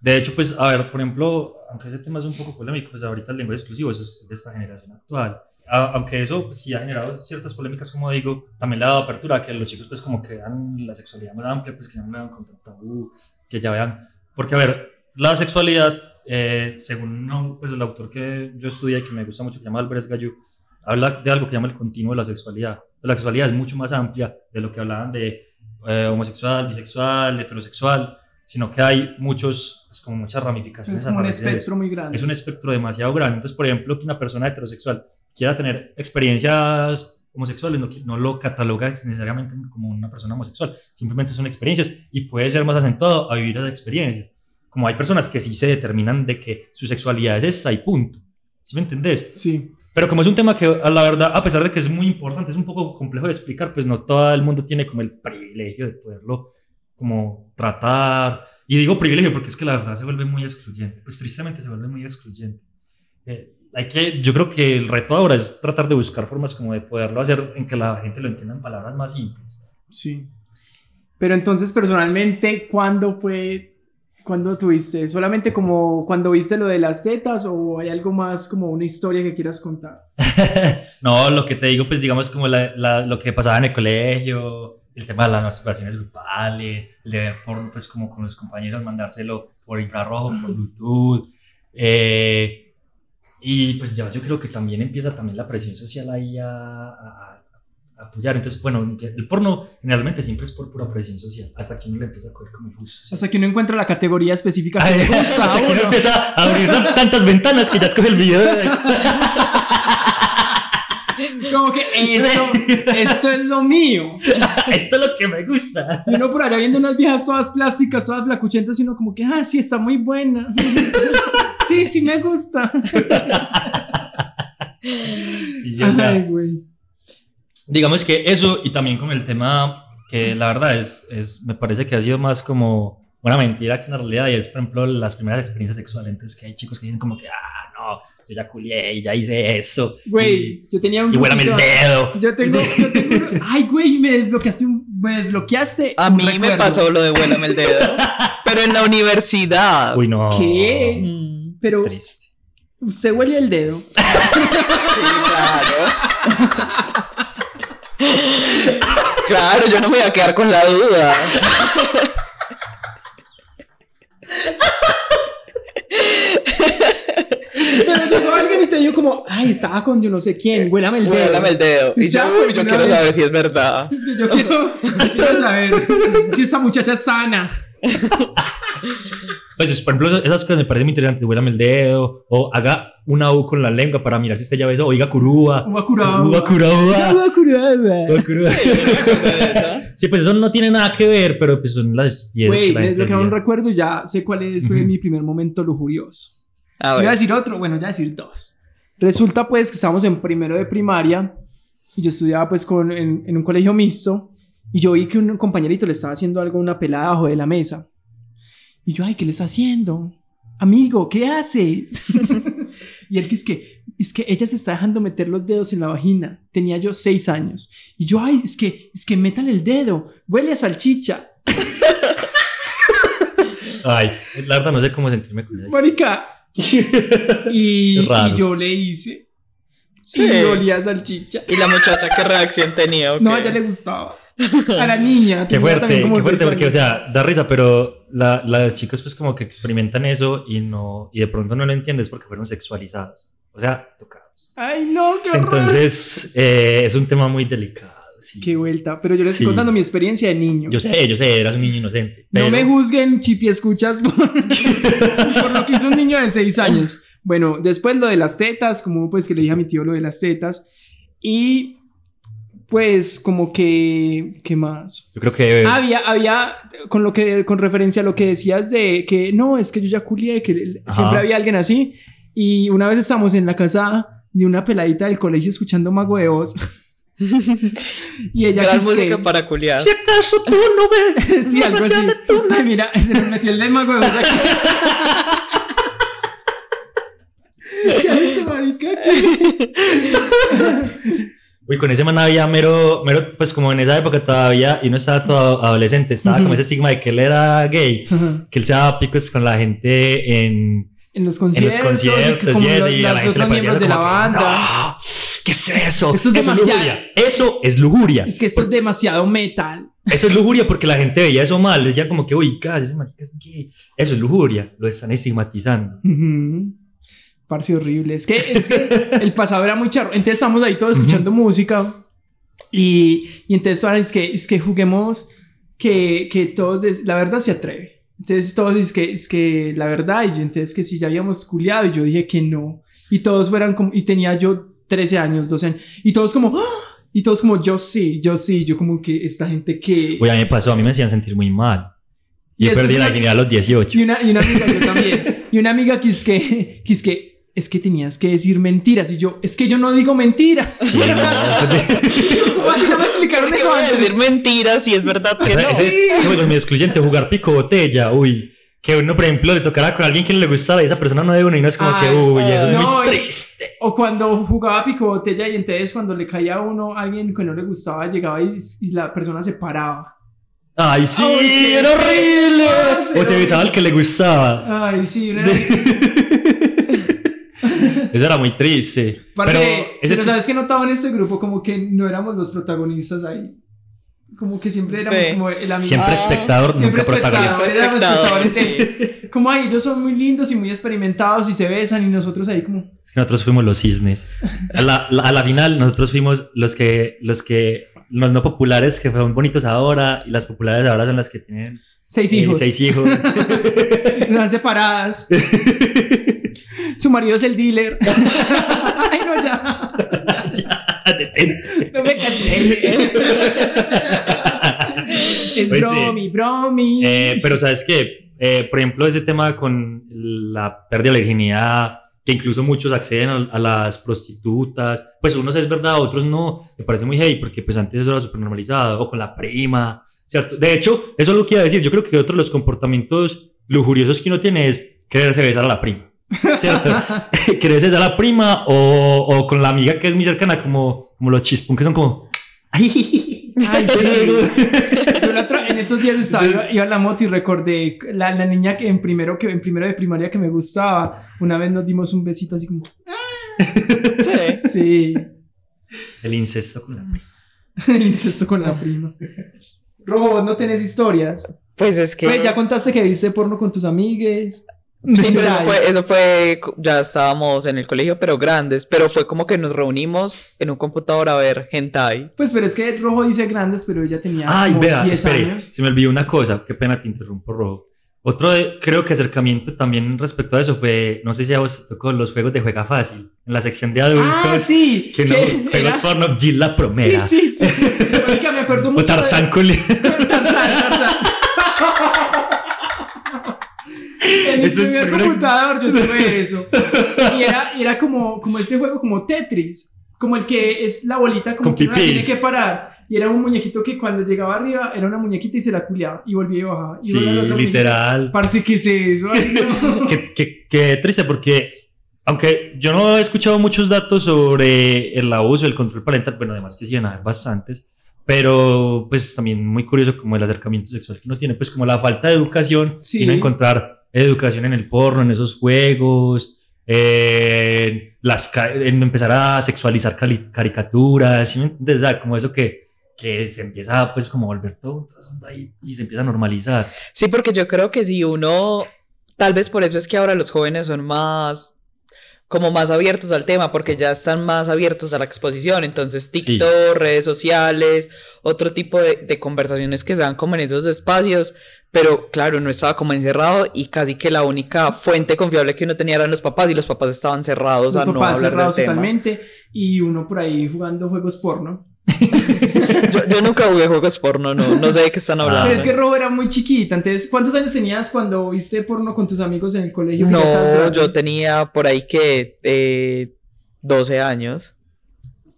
De hecho, pues, a ver, por ejemplo, aunque ese tema es un poco polémico, pues ahorita el lenguaje exclusivo eso es de esta generación actual. Aunque eso pues, sí ha generado ciertas polémicas, como digo, también le ha dado apertura a que los chicos, pues, como que vean la sexualidad más amplia, pues, que ya no vean con tanto tabú, que ya vean. Porque, a ver, la sexualidad, eh, según pues, el autor que yo estudié y que me gusta mucho, que se llama Álvarez Gallú, habla de algo que llama el continuo de la sexualidad. La sexualidad es mucho más amplia de lo que hablaban de eh, homosexual, bisexual, heterosexual, sino que hay muchos, es como muchas ramificaciones.
Es como un espectro muy grande.
Es un espectro demasiado grande. Entonces, por ejemplo, que una persona heterosexual quiera tener experiencias homosexuales, no, no lo cataloga necesariamente como una persona homosexual, simplemente son experiencias y puede ser más acentuado a vivir esa experiencia. Como hay personas que sí se determinan de que su sexualidad es esa y punto. ¿Sí me entendés?
Sí.
Pero como es un tema que, a la verdad, a pesar de que es muy importante, es un poco complejo de explicar, pues no todo el mundo tiene como el privilegio de poderlo como tratar. Y digo privilegio porque es que la verdad se vuelve muy excluyente. Pues tristemente se vuelve muy excluyente. Eh, hay que, yo creo que el reto ahora es tratar de buscar formas como de poderlo hacer en que la gente lo entienda en palabras más simples.
Sí. Pero entonces, personalmente, ¿cuándo fue, cuándo tuviste? ¿Solamente como cuando viste lo de las tetas o hay algo más como una historia que quieras contar?
no, lo que te digo, pues digamos como la- la- lo que pasaba en el colegio, el tema de las masturbaciones grupales, el de ver porno pues como con los compañeros, mandárselo por infrarrojo, por Bluetooth. eh, y pues ya yo creo que también empieza también la presión social ahí a, a- a apoyar. Entonces, bueno, el porno generalmente siempre es por pura presión social, hasta que uno le empieza a coger como gusto.
Hasta que uno encuentra la categoría específica que
Ay,
gusta
hasta que uno
uno.
empieza a abrir tantas ventanas que ya escoge el video. de-
Como que esto, esto es lo mío.
Esto es lo que me gusta.
Y uno por allá viendo unas viejas todas plásticas, todas flacuchentas, y uno como que, ah, sí, está muy buena. Sí, sí me gusta.
Sí, o sea,
Ay, güey.
digamos que eso y también con el tema que la verdad es, es, me parece que ha sido más como una mentira que una realidad y es, por ejemplo, las primeras experiencias sexuales. Entonces, que hay chicos que dicen como que, ah, no, yo ya culié y ya hice eso.
Güey, yo tenía un
Y, huélame el dedo.
Yo tengo, yo tengo- ay, güey, me desbloqueaste un, me desbloqueaste.
A
un
mí me pasó lo de huélame el dedo. Pero en la universidad.
Uy, no.
¿Qué?
Mm,
Pero
Triste.
usted huele el dedo.
Sí, claro. claro, yo no me voy a quedar con la duda.
Pero llegó alguien y te dijo como, ay, estaba con yo no sé quién, huélame el dedo.
Huélame el dedo. Y
Ya,
yo,
pues,
uy, yo quiero
vez.
saber si es verdad.
Es que yo quiero, yo quiero saber si esta muchacha es sana.
Pues, es, por ejemplo, esas cosas me parecen muy interesantes. Huélame el dedo. O haga una U con la lengua para mirar si usted ya besó. Oiga, curúa.
Uva curúa.
Uva curúa. Uva curúa. Sí, pues eso no tiene nada que ver, pero pues son las
Güey,
que
bloquearon un
hacía.
recuerdo, ya sé cuál es, fue mi primer momento lujurioso.
A
Iba a
ver.
decir otro, bueno, ya decir dos. Resulta pues que estábamos en primero de primaria y yo estudiaba pues con, en, en un colegio mixto y yo vi que un compañerito le estaba haciendo algo a una pelada abajo de la mesa. Y yo, ay, ¿qué le está haciendo? Amigo, ¿qué haces? y él que es que, es que ella se está dejando meter los dedos en la vagina. Tenía yo seis años. Y yo, ay, es que, es que métale el dedo. Huele a salchicha.
Ay, la verdad no sé cómo sentirme con eso.
Marica. y, y yo le hice.
Sí.
Y olía a salchicha.
¿Y la muchacha qué reacción tenía?
No, a ella le gustaba. A la niña.
Qué fuerte, qué fuerte, porque, o sea, da risa, pero la, las chicas, pues, como que experimentan eso y no, y de pronto no lo entiendes porque fueron sexualizados, o sea, tocados.
Ay, no, qué horror.
Entonces, eh, es un tema muy delicado. Sí.
Qué vuelta. Pero yo les estoy
Sí.
contando mi experiencia de niño.
Yo sé, yo sé, eras un niño inocente.
No
pero-
me juzguen, chipi, escuchas por, por lo que hizo un niño de seis años. Bueno, después lo de las tetas, como pues que le dije a mi tío lo de las tetas. Y pues como que, ¿qué más?
Yo creo que.
Había, había, con lo que, con referencia a lo que decías de que no, es que yo ya culié, que
Ajá.
siempre había alguien así. Y una vez estamos en la casa de una peladita del colegio escuchando Mago de Oz. y ella
Gran música
que-
para culiar.
Si acaso tú no ves.
sí, algo así. Ay, mira, se nos metió el del Mago de Oz aquí. marica, ¿qué?
Uy, con ese man había mero, mero, pues como en esa época todavía, y uno estaba todo adolescente, estaba como ese estigma de que él era gay, que él se daba picos con la gente en,
En los conciertos,
conciertos
y que como
y eso,
los,
y a la
los
gente le parecía
de la
que,
banda.
"No, ¿Qué es eso?
Esto es
eso
demasiado-
es lujuria. Eso es lujuria.
Es que esto es demasiado metal.
Eso es lujuria porque la gente veía eso mal. Decía como que, uy, cállate, ese marica es gay. Eso es lujuria. Lo están estigmatizando.
Ujú. Parce horrible. Es que, es que el pasado era muy charro. Entonces estamos ahí todos escuchando música. Y, y entonces todos es que, es que juguemos que, que todos, des- la verdad se atreve. Entonces todos es que, es que la verdad, y yo, entonces que si ya habíamos culiado, y yo dije que no. Y todos fueran como, y tenía yo 13 años, 12 años, y todos como, ¡Ah! y todos como, yo sí, yo sí, yo como que esta gente que...
Uy, a mí me pasó, a mí me hacían sentir muy mal.
Y
Yo perdí la dignidad a los 18.
Y una, y una amiga, yo también. Y una amiga que es que, que es que, es que tenías que decir mentiras. Y yo, es que yo no digo mentiras.
Sí, no,
¿Cómo así no me explicaron
¿Qué
eso antes?
decir mentiras si es verdad que
ese,
no?
ese, ese juego es muy excluyente, jugar pico botella, uy. Que uno, por ejemplo, le tocara con alguien que no le gustaba y esa persona no de uno y no es como
Ay,
que, uy, eso es
no,
muy
y-
triste.
O cuando jugaba pico botella y entonces cuando le caía a uno alguien que no le gustaba, llegaba y, y la persona se paraba.
Ay, sí,
Ay,
era horrible.
feo.
O se besaba al que le gustaba.
Ay, sí, una...
Eso era muy triste. Pero
pero, ¿sabes qué notaba en este grupo? Como que no éramos los protagonistas ahí. Como que siempre éramos
Sí.
como el amigo.
siempre
Ah,
espectador,
siempre
nunca protagonista.
espectador. Espectadores. Como ay, ellos son muy lindos y muy experimentados y se besan y nosotros ahí como...
Es que nosotros fuimos los cisnes. A la, la- a la final, nosotros fuimos los que, los que, los no populares que fueron bonitos ahora y las populares ahora son las que tienen
Seis
eh,
hijos.
seis hijos.
Están separadas. Su marido es el dealer. ay, no, ya.
Ya, detente.
No me cansé. Es
Pues sí.
bromi, bromi.
Eh, pero sabes que, por ejemplo, ese tema con la pérdida de la virginidad, que incluso muchos acceden a, a las prostitutas, pues unos es verdad, otros no, me parece muy heavy porque pues antes eso era súper normalizado, o con la prima, ¿cierto? De hecho, eso es lo que iba a decir, yo creo que otro de los comportamientos lujuriosos que uno tiene es quererse besar a la prima. ¿Cierto? quererse besar a la prima o, o con la amiga que es muy cercana, como, como los chispón que son como... ¡Ay!
Ay, sí. Yo en esos días estaba, iba, iba en la moto y recordé la, la niña que en primero, que en primero de primaria que me gustaba. Una vez nos dimos un besito así como.
Sí.
Sí.
El incesto con la prima.
El incesto con la prima. Robo, vos no tenés historias.
Pues es que...
Pues ya contaste que viste porno con tus amigues.
Sí, pero eso fue, eso fue, ya estábamos en el colegio, pero grandes, pero fue como que nos reunimos en un computador a ver hentai.
Pues, pero es que Rojo dice grandes, pero ella tenía
Ay,
como
vea,
10
espere,
años.
se me olvidó una cosa, qué pena te interrumpo, Rojo. Otro, de- creo que acercamiento también respecto a eso fue, no sé si a vos tocó los juegos de Juega Fácil, en la sección de adultos,
Ah, sí.
que
que
juegos porno, Jill la
Sí,
promera,
sí, sí. Marica, me acuerdo mucho.
o Tarzán
de- Tarzán, Tarzán. En mi
Eso es
primer computador yo tuve eso. Y era, era como, como este juego, como Tetris. Como el que es la bolita, como
Con
que uno la tiene que parar. Y era un muñequito que cuando llegaba arriba era una muñequita y se la culeaba. Y volvía y bajaba. Y
Sí, literal.
Parce, ¿qué es eso? Ay, no.
qué, qué- qué triste porque, aunque yo no he escuchado muchos datos sobre el abuso, el control parental, bueno, además que sí van a haber bastantes, pero pues también muy curioso como el acercamiento sexual que uno tiene, pues como la falta de educación
Sí.
y no encontrar educación en el porno, en esos juegos. eh, las en empezar a sexualizar caricaturas, ¿sí? O sea, como eso que, que se empieza pues como a volver todo y se empieza a normalizar.
Sí, porque yo creo que si uno, tal vez por eso es que ahora los jóvenes son más, como más abiertos al tema, porque ya están más abiertos a la exposición. Entonces, TikTok, redes sociales, otro tipo de, de conversaciones que se dan como en esos espacios. Pero claro, no estaba como encerrado y casi que la única fuente confiable que uno tenía eran los papás y los papás estaban cerrados
Los
a no
papás
hablar del
cerrados
tema.
totalmente. Y uno por ahí jugando juegos porno.
Yo, yo nunca jugué juegos porno, no, no sé de qué están
Ah.
hablando.
Pero es que Robo era muy chiquita. Entonces, ¿cuántos años tenías cuando viste porno con tus amigos en el colegio?
No, yo tenía por ahí que eh, 12 años.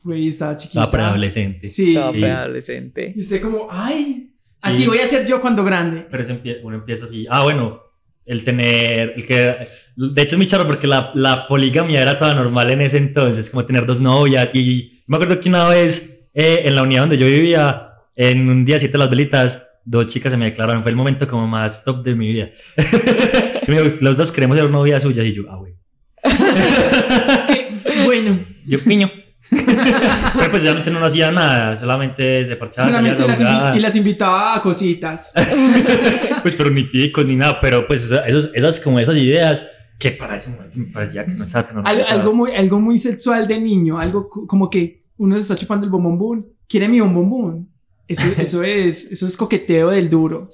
Güey, estaba chiquita.
La preadolescente.
Sí.
Estaba
Sí.
preadolescente.
Y usted como, ay, así
Sí.
voy a ser yo cuando grande.
Pero eso empie- uno empieza así. Ah, bueno, el tener, el que De hecho es muy charro porque la, la poligamia era toda normal en ese entonces, como tener dos novias. Y me acuerdo que una vez eh, en la unidad donde yo vivía, en un día siete las velitas, dos chicas se me declararon. Fue el momento como más top de mi vida. y me dijo, los dos queremos ser novias suyas. Y yo, ah, güey.
bueno.
Yo, piño. Pero pues realmente no hacía nada, solamente se parchaba, salía
Solamente
a
las invi-
jugar.
y las invitaba a cositas.
Pues pero ni picos ni nada, pero pues esos, esas como esas ideas que para ese momento me parecía que no estaba tan
Al- algo, muy, algo muy sexual de niño, algo co- como que uno se está chupando el bombombón, quiere mi bombombón. Eso, eso, es, eso es coqueteo del duro.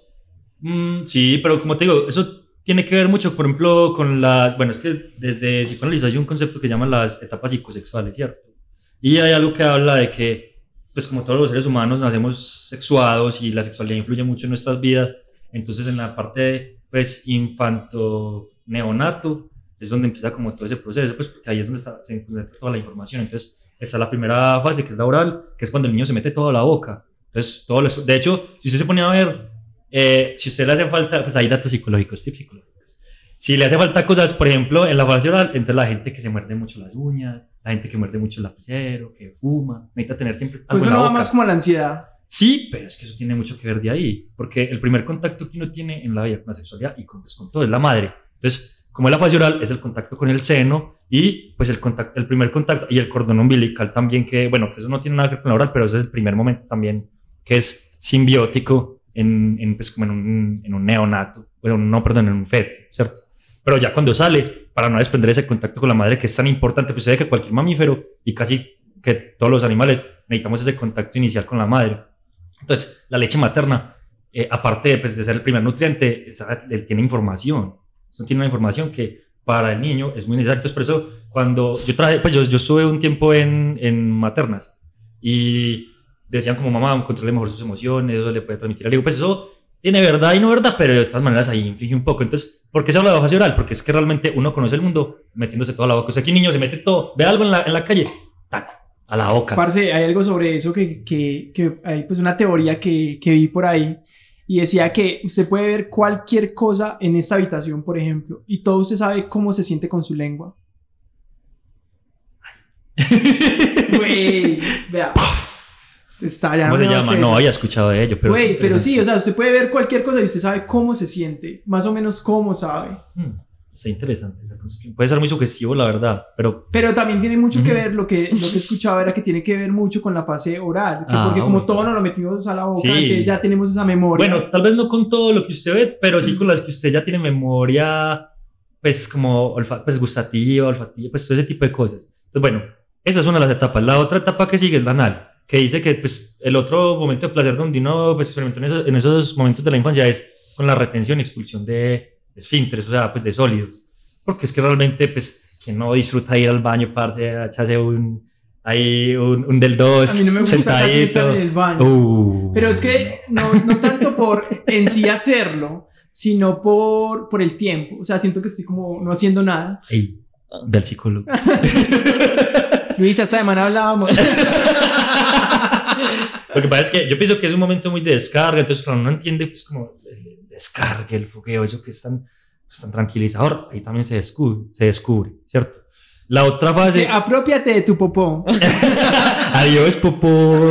Mm, sí, pero como te digo, eso tiene que ver mucho, por ejemplo, con las... Bueno, es que desde psicoanálisis hay un concepto que llaman las etapas psicosexuales, ¿cierto? Y hay algo que habla de que, pues como todos los seres humanos, nacemos sexuados y la sexualidad influye mucho en nuestras vidas. Entonces, en la parte, pues, infanto-neonato, es donde empieza como todo ese proceso, pues porque ahí es donde está- se concentra toda la información. Entonces, está la primera fase, que es la oral, que es cuando el niño se mete todo a la boca. Entonces, todo lo- de hecho, si usted se ponía a ver, eh, si usted le hace falta, pues hay datos psicológicos, tips psicológicos. Si le hace falta cosas, por ejemplo, en la fase oral, entonces la gente que se muerde mucho las uñas, la gente que muerde mucho el lapicero, que fuma, necesita tener siempre algo
Pues
en
eso
la
no va
boca.
más como la ansiedad.
Sí, pero es que eso tiene mucho que ver de ahí, porque el primer contacto que uno tiene en la vida con la sexualidad y con, pues, con todo es la madre. Entonces, como es la fase oral, es el contacto con el seno y pues el, contacto, el primer contacto y el cordón umbilical también, que bueno, que eso no tiene nada que ver con la oral, pero ese es el primer momento también que es simbiótico en, en, pues, como en, un, en un neonato, bueno, no, perdón, en un feto, ¿cierto? Pero ya cuando sale, para no desprender ese contacto con la madre que es tan importante, pues se ve que cualquier mamífero y casi que todos los animales necesitamos ese contacto inicial con la madre. Entonces, la leche materna, eh, aparte pues, de ser el primer nutriente, esa- él tiene información. Eso tiene una información que para el niño es muy necesaria. Entonces, por eso, cuando yo traje, pues yo, yo estuve un tiempo en, en maternas y decían como mamá, controle mejor sus emociones, eso le puede transmitir. Digo, pues eso tiene verdad y no verdad, pero de todas maneras ahí inflige un poco. Entonces, ¿por qué se habla de fase oral? Porque es que realmente uno conoce el mundo metiéndose toda la boca. O sea, aquí un niño se mete todo, ve algo en la, en la calle, tac, a la boca.
Parce, hay algo sobre eso que, que, que hay pues una teoría que, que vi por ahí y decía que usted puede ver cualquier cosa en esta habitación, por ejemplo, y todo usted sabe cómo se siente con su lengua. Güey, vea. Está ya
¿Cómo se
no
llama?
sé
No había escuchado de ello, pero...
Güey, pero sí, o sea, usted puede ver cualquier cosa y usted sabe cómo se siente, más o menos cómo sabe.
Hmm, está interesante esa concepción. Puede ser muy sugestivo, la verdad, pero
Pero también tiene mucho que ver, lo que, lo que escuchaba era que tiene que ver mucho con la fase oral, que
Ah,
porque como todo nos lo metimos a la boca,
Sí.
ya tenemos esa memoria.
Bueno, tal vez no con todo lo que usted ve, pero sí con las que usted ya tiene memoria, pues como pues, gustativa, olfativa, pues todo ese tipo de cosas. Entonces, bueno, esa es una de las etapas. La otra etapa que sigue es la anal, que dice que pues, el otro momento de placer donde uno pues, experimentó en esos, en esos momentos de la infancia es con la retención y expulsión de esfínteres, o sea, pues de sólidos. Porque es que realmente, pues, quien no disfruta ir al baño, parce, echarse un, ahí un, un del dos,
a mí no me gusta
sentadito.
en el baño.
Uh,
Pero es que no, no tanto por en sí hacerlo, sino por, por el tiempo. O sea, siento que estoy como no haciendo nada.
Ey, ve al psicólogo.
Luis, esta semana hablábamos.
Lo que pasa es que yo pienso que es un momento muy de descarga, entonces cuando uno entiende, pues como descargue, el fogueo, eso que es tan, pues, tan tranquilizador, ahí también se descubre, se descubre, ¿cierto? La otra
Sí,
fase...
apropiate de tu popó.
Adiós, popó.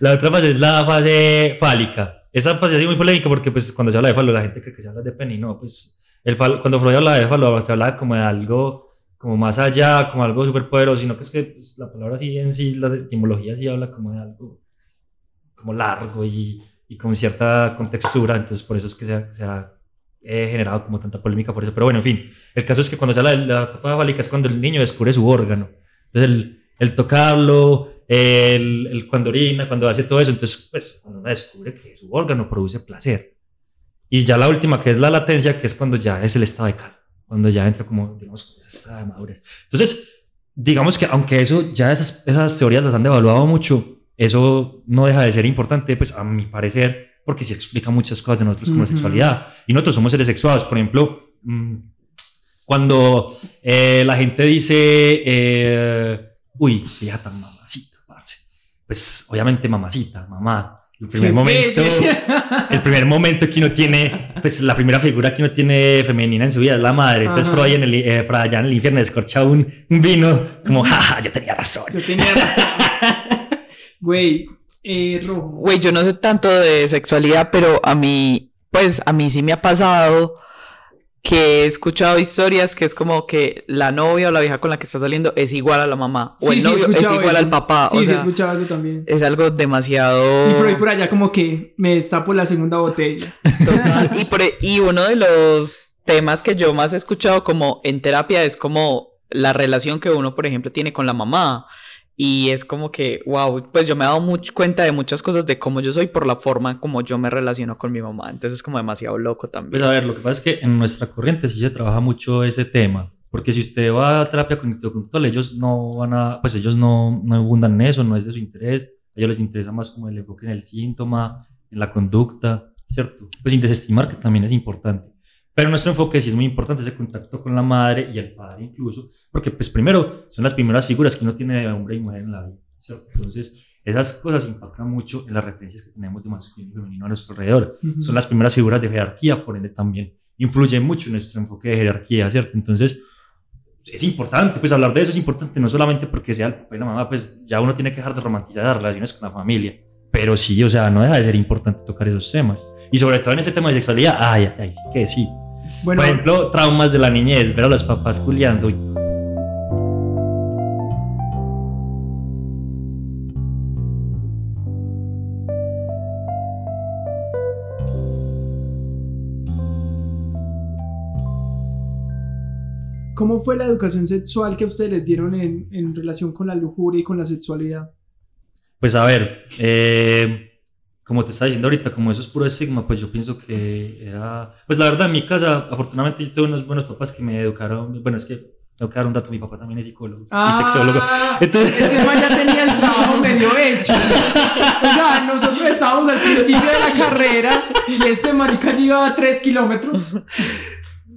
la otra fase es la fase fálica. Esa fase es muy polémica porque pues cuando se habla de falo la gente cree que se habla de pene y no, pues el falo, cuando Freud habla de falo se habla como de algo como más allá, como algo súper poderoso, sino que es que pues, la palabra sí en sí, la etimología sí habla como de algo como largo y, y con cierta contextura, entonces por eso es que se ha, se ha eh, generado como tanta polémica por eso. Pero bueno, en fin, el caso es que cuando se habla de la etapa fálica es cuando el niño descubre su órgano. Entonces el, el tocarlo, el, el cuando orina, cuando hace todo eso, entonces pues cuando uno descubre que su órgano produce placer. Y ya la última, que es la latencia, que es cuando ya es el estado de calma, cuando ya entra como, digamos, ese estado de madurez. Entonces, digamos que aunque eso, ya esas, esas teorías las han devaluado mucho, eso no deja de ser importante, pues a mi parecer, porque sí explica muchas cosas de nosotros como
Ujú.
sexualidad. Y nosotros somos seres sexuados. Por ejemplo, mm, cuando eh, la gente dice, eh, uy, vieja tan mamacita, parce. Pues obviamente mamacita, mamá. El primer
Qué
momento, el primer momento que uno tiene, pues la primera figura que uno tiene femenina en su vida es la madre. Entonces,
Ajá.
ahí en el, eh, allá en el infierno descorcha un, un vino, como, jaja, yo tenía razón.
Yo tenía razón. Güey, eh, rojo.
Güey, yo no sé tanto de sexualidad, pero a mí, pues a mí sí me ha pasado que he escuchado historias que es como que la novia o la vieja con la que está saliendo es igual a la mamá. o el
sí, he
novio es igual
eso.
al papá.
Sí,
o
sí, he
sea,
escuchado eso también.
es algo demasiado...
Y Freud por allá como que me destapo la segunda botella.
Total. Y, por, e- y uno de los temas que yo más he escuchado como en terapia es como la relación que uno, por ejemplo, tiene con la mamá. Y es como que, wow, pues yo me he dado much- cuenta de muchas cosas de cómo yo soy por la forma como yo me relaciono con mi mamá. Entonces es como demasiado loco
Pues
también.
a ver, lo que pasa es que en nuestra corriente sí se trabaja mucho ese tema. Porque si usted va a terapia cognitivo-conductual, ellos no van a, pues ellos no, no abundan en eso, no es de su interés. A ellos les interesa más como el enfoque en el síntoma, en la conducta, ¿cierto? Pues sin desestimar que también es importante. Pero nuestro enfoque sí es muy importante ese contacto con la madre y el padre incluso, porque pues primero son las primeras figuras que uno tiene de hombre y mujer en la vida, ¿cierto? Entonces esas cosas impactan mucho en las referencias que tenemos de masculino y femenino a nuestro alrededor
Ujú.
son las primeras figuras de jerarquía, por ende también influye mucho en nuestro enfoque de jerarquía, ¿cierto? Entonces, es importante, pues hablar de eso es importante, no solamente porque sea el papá y la mamá, pues ya uno tiene que dejar de romantizar las relaciones con la familia, pero sí, o sea, no deja de ser importante tocar esos temas. Y sobre todo en ese tema de sexualidad, ay, ay, sí que sí.
Bueno,
Por ejemplo, traumas de la niñez, ver a los papás culiando.
¿cómo fue la educación sexual que ustedes les dieron en, en relación con la lujuria y con la sexualidad?
Pues a ver, eh, como te estaba diciendo ahorita, como eso es puro estigma, pues yo pienso que era... Pues la verdad, en mi casa, afortunadamente yo tuve unos buenos papás que me educaron. Bueno, es que tengo que dar un dato, mi papá también es psicólogo y sexólogo.
Ah,
Entonces-
ese man ya tenía el trabajo medio hecho. O sea, nosotros estábamos al principio de la carrera y ese marica llevaba 3 kilómetros.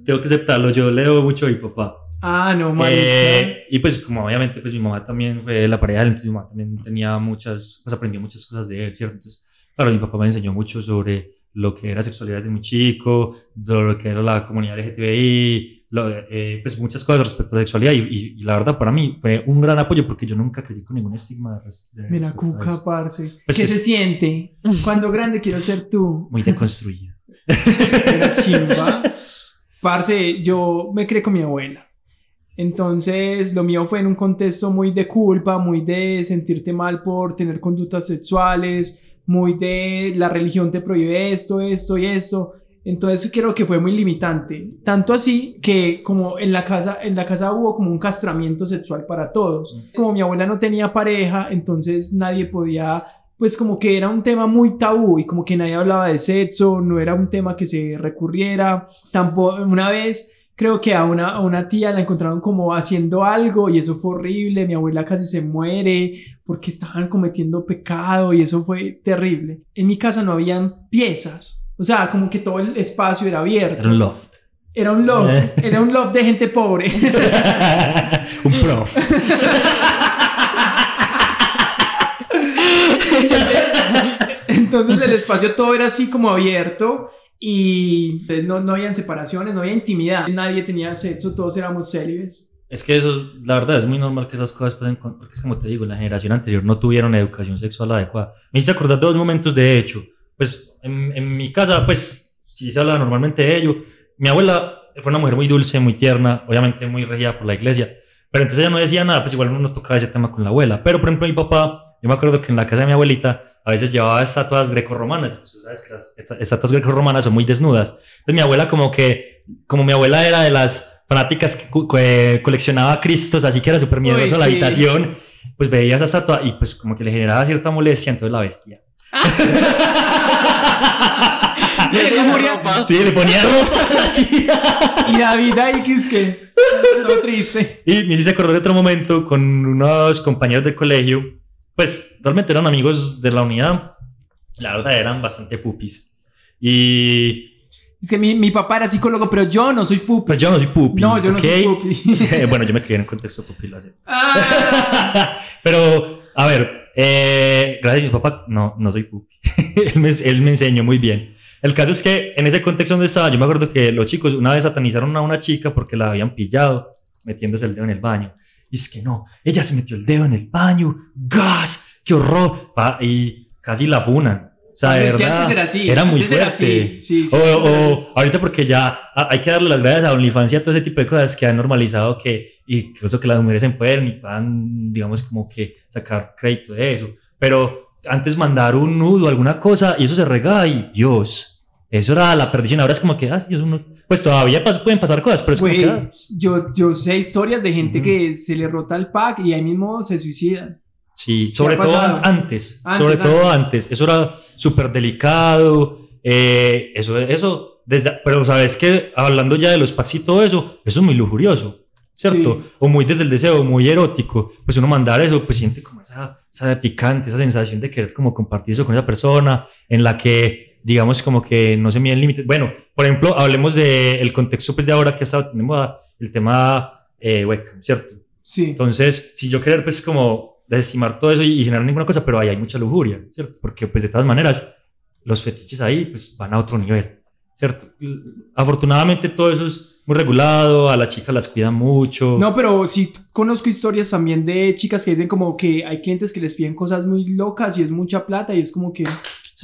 Tengo que aceptarlo, yo leo mucho a mi papá.
Ah, no, marica.
Eh, y pues como obviamente pues mi mamá también fue la pareja entonces mi mamá también tenía muchas, pues aprendió muchas cosas de él, ¿cierto? Entonces, claro, mi papá me enseñó mucho sobre lo que era sexualidad desde muy chico, sobre lo que era la comunidad LGTBI, lo- eh, pues muchas cosas respecto a sexualidad y, y- y la verdad para mí fue un gran apoyo porque yo nunca crecí con ningún estigma de, de
Mira, Cuca, parce.
Pues
¿Qué
es-
se siente? Cuando grande quiero ser tú.
Muy deconstruido.
Era chimba. Parce, yo me crié con mi abuela. Entonces, lo mío fue en un contexto muy de culpa, muy de sentirte mal por tener conductas sexuales, muy de la religión te prohíbe esto, esto y esto. Entonces creo que fue muy limitante. Tanto así que como en la casa, en la casa hubo como un castramiento sexual para todos. Como mi abuela no tenía pareja, entonces nadie podía, pues como que era un tema muy tabú y como que nadie hablaba de sexo, no era un tema que se recurriera. Tampoco, una vez creo que a una, a una tía la encontraron como haciendo algo y eso fue horrible. Mi abuela casi se muere porque estaban cometiendo pecado y eso fue terrible. En mi casa no habían piezas. O sea, como que todo el espacio era abierto.
Era un loft.
Era un loft, era un loft de gente pobre.
un prof.
Entonces el espacio todo era así como abierto y pues, no, no habían separaciones, no había intimidad. Nadie tenía sexo, todos éramos célibes.
Es que eso, la verdad, es muy normal que esas cosas pasen, porque es como te digo, la generación anterior no tuvieron educación sexual adecuada. Me hice acordar de dos momentos de hecho. Pues en, en mi casa, pues, si se habla normalmente de ello, mi abuela fue una mujer muy dulce, muy tierna, obviamente muy regida por la iglesia, pero entonces ella no decía nada, pues igual uno no tocaba ese tema con la abuela. Pero por ejemplo, mi papá, yo me acuerdo que en la casa de mi abuelita a veces llevaba estatuas grecorromanas, tú sabes que las esta- estatuas grecorromanas son muy desnudas. Entonces mi abuela como que, como mi abuela era de las fanáticas que co- que coleccionaba cristos, así que era súper miedoso
Uy,
la habitación, pues veía esa estatua y pues como que le generaba cierta molestia, entonces la vestía.
Le ponía ropa.
Sí, le ponía ropa así.
Y David ahí que es que todo triste.
Y me hice acordar de otro momento con unos compañeros del colegio, pues realmente eran amigos de la unidad, la verdad eran bastante pupis. Y
Es que mi, mi papá era psicólogo, pero yo no soy pupi.
pues yo no soy pupi.
No, yo no
¿ok?
soy pupi.
bueno, yo me crié en un contexto pupi, lo acepto.
Ah,
Pero, a ver, eh, gracias a mi papá, no, no soy pupi. él, me, él me enseñó muy bien. El caso es que en ese contexto donde estaba, yo me acuerdo que los chicos una vez satanizaron a una chica porque la habían pillado metiéndose el dedo en el baño. Y es que no, ella se metió el dedo en el baño, gas, qué horror. Pa, y casi la funan. O sea, de
Es que
verdad,
antes era así,
era muy
antes era
fuerte.
así, sí, sí,
o, ahorita porque ya hay que darle las gracias a OnlyFans y a todo ese tipo de cosas que han normalizado que incluso que las mujeres se pueden y puedan, digamos, como que sacar crédito de eso. Pero antes mandar un nudo, alguna cosa, y eso se regaba y Dios, eso era la perdición. Ahora es como que, ah, sí, eso no- pues todavía pas- pueden pasar cosas, pero es como
Güey,
que, ah,
yo, yo sé historias de gente
Ujú.
que se le rota el pack y ahí mismo se suicidan.
Sí, sobre todo antes,
Antes,
sobre todo
antes.
antes. Eso era súper delicado. eh, eso, eso, desde, pero sabes que hablando ya de los packs y todo eso, eso es muy lujurioso, ¿cierto?
Sí.
O muy desde el deseo, muy erótico. Pues uno mandar eso, pues siente como esa, esa picante, esa sensación de querer como compartir eso con esa persona en la que, digamos, como que no se miden límites. Bueno, por ejemplo, hablemos del contexto pues de ahora que está, tenemos el tema eh, webcam, ¿cierto?
Sí.
Entonces, si yo querer, pues, como desestimar todo eso y, y generar ninguna cosa, pero ahí hay mucha lujuria, ¿cierto? Porque, pues, de todas maneras, los fetiches ahí, pues, van a otro nivel, ¿cierto? Afortunadamente, todo eso es muy regulado, a las chicas las cuidan mucho.
No, pero sí conozco historias también de chicas que dicen como que hay clientes que les piden cosas muy locas y es mucha plata y es como que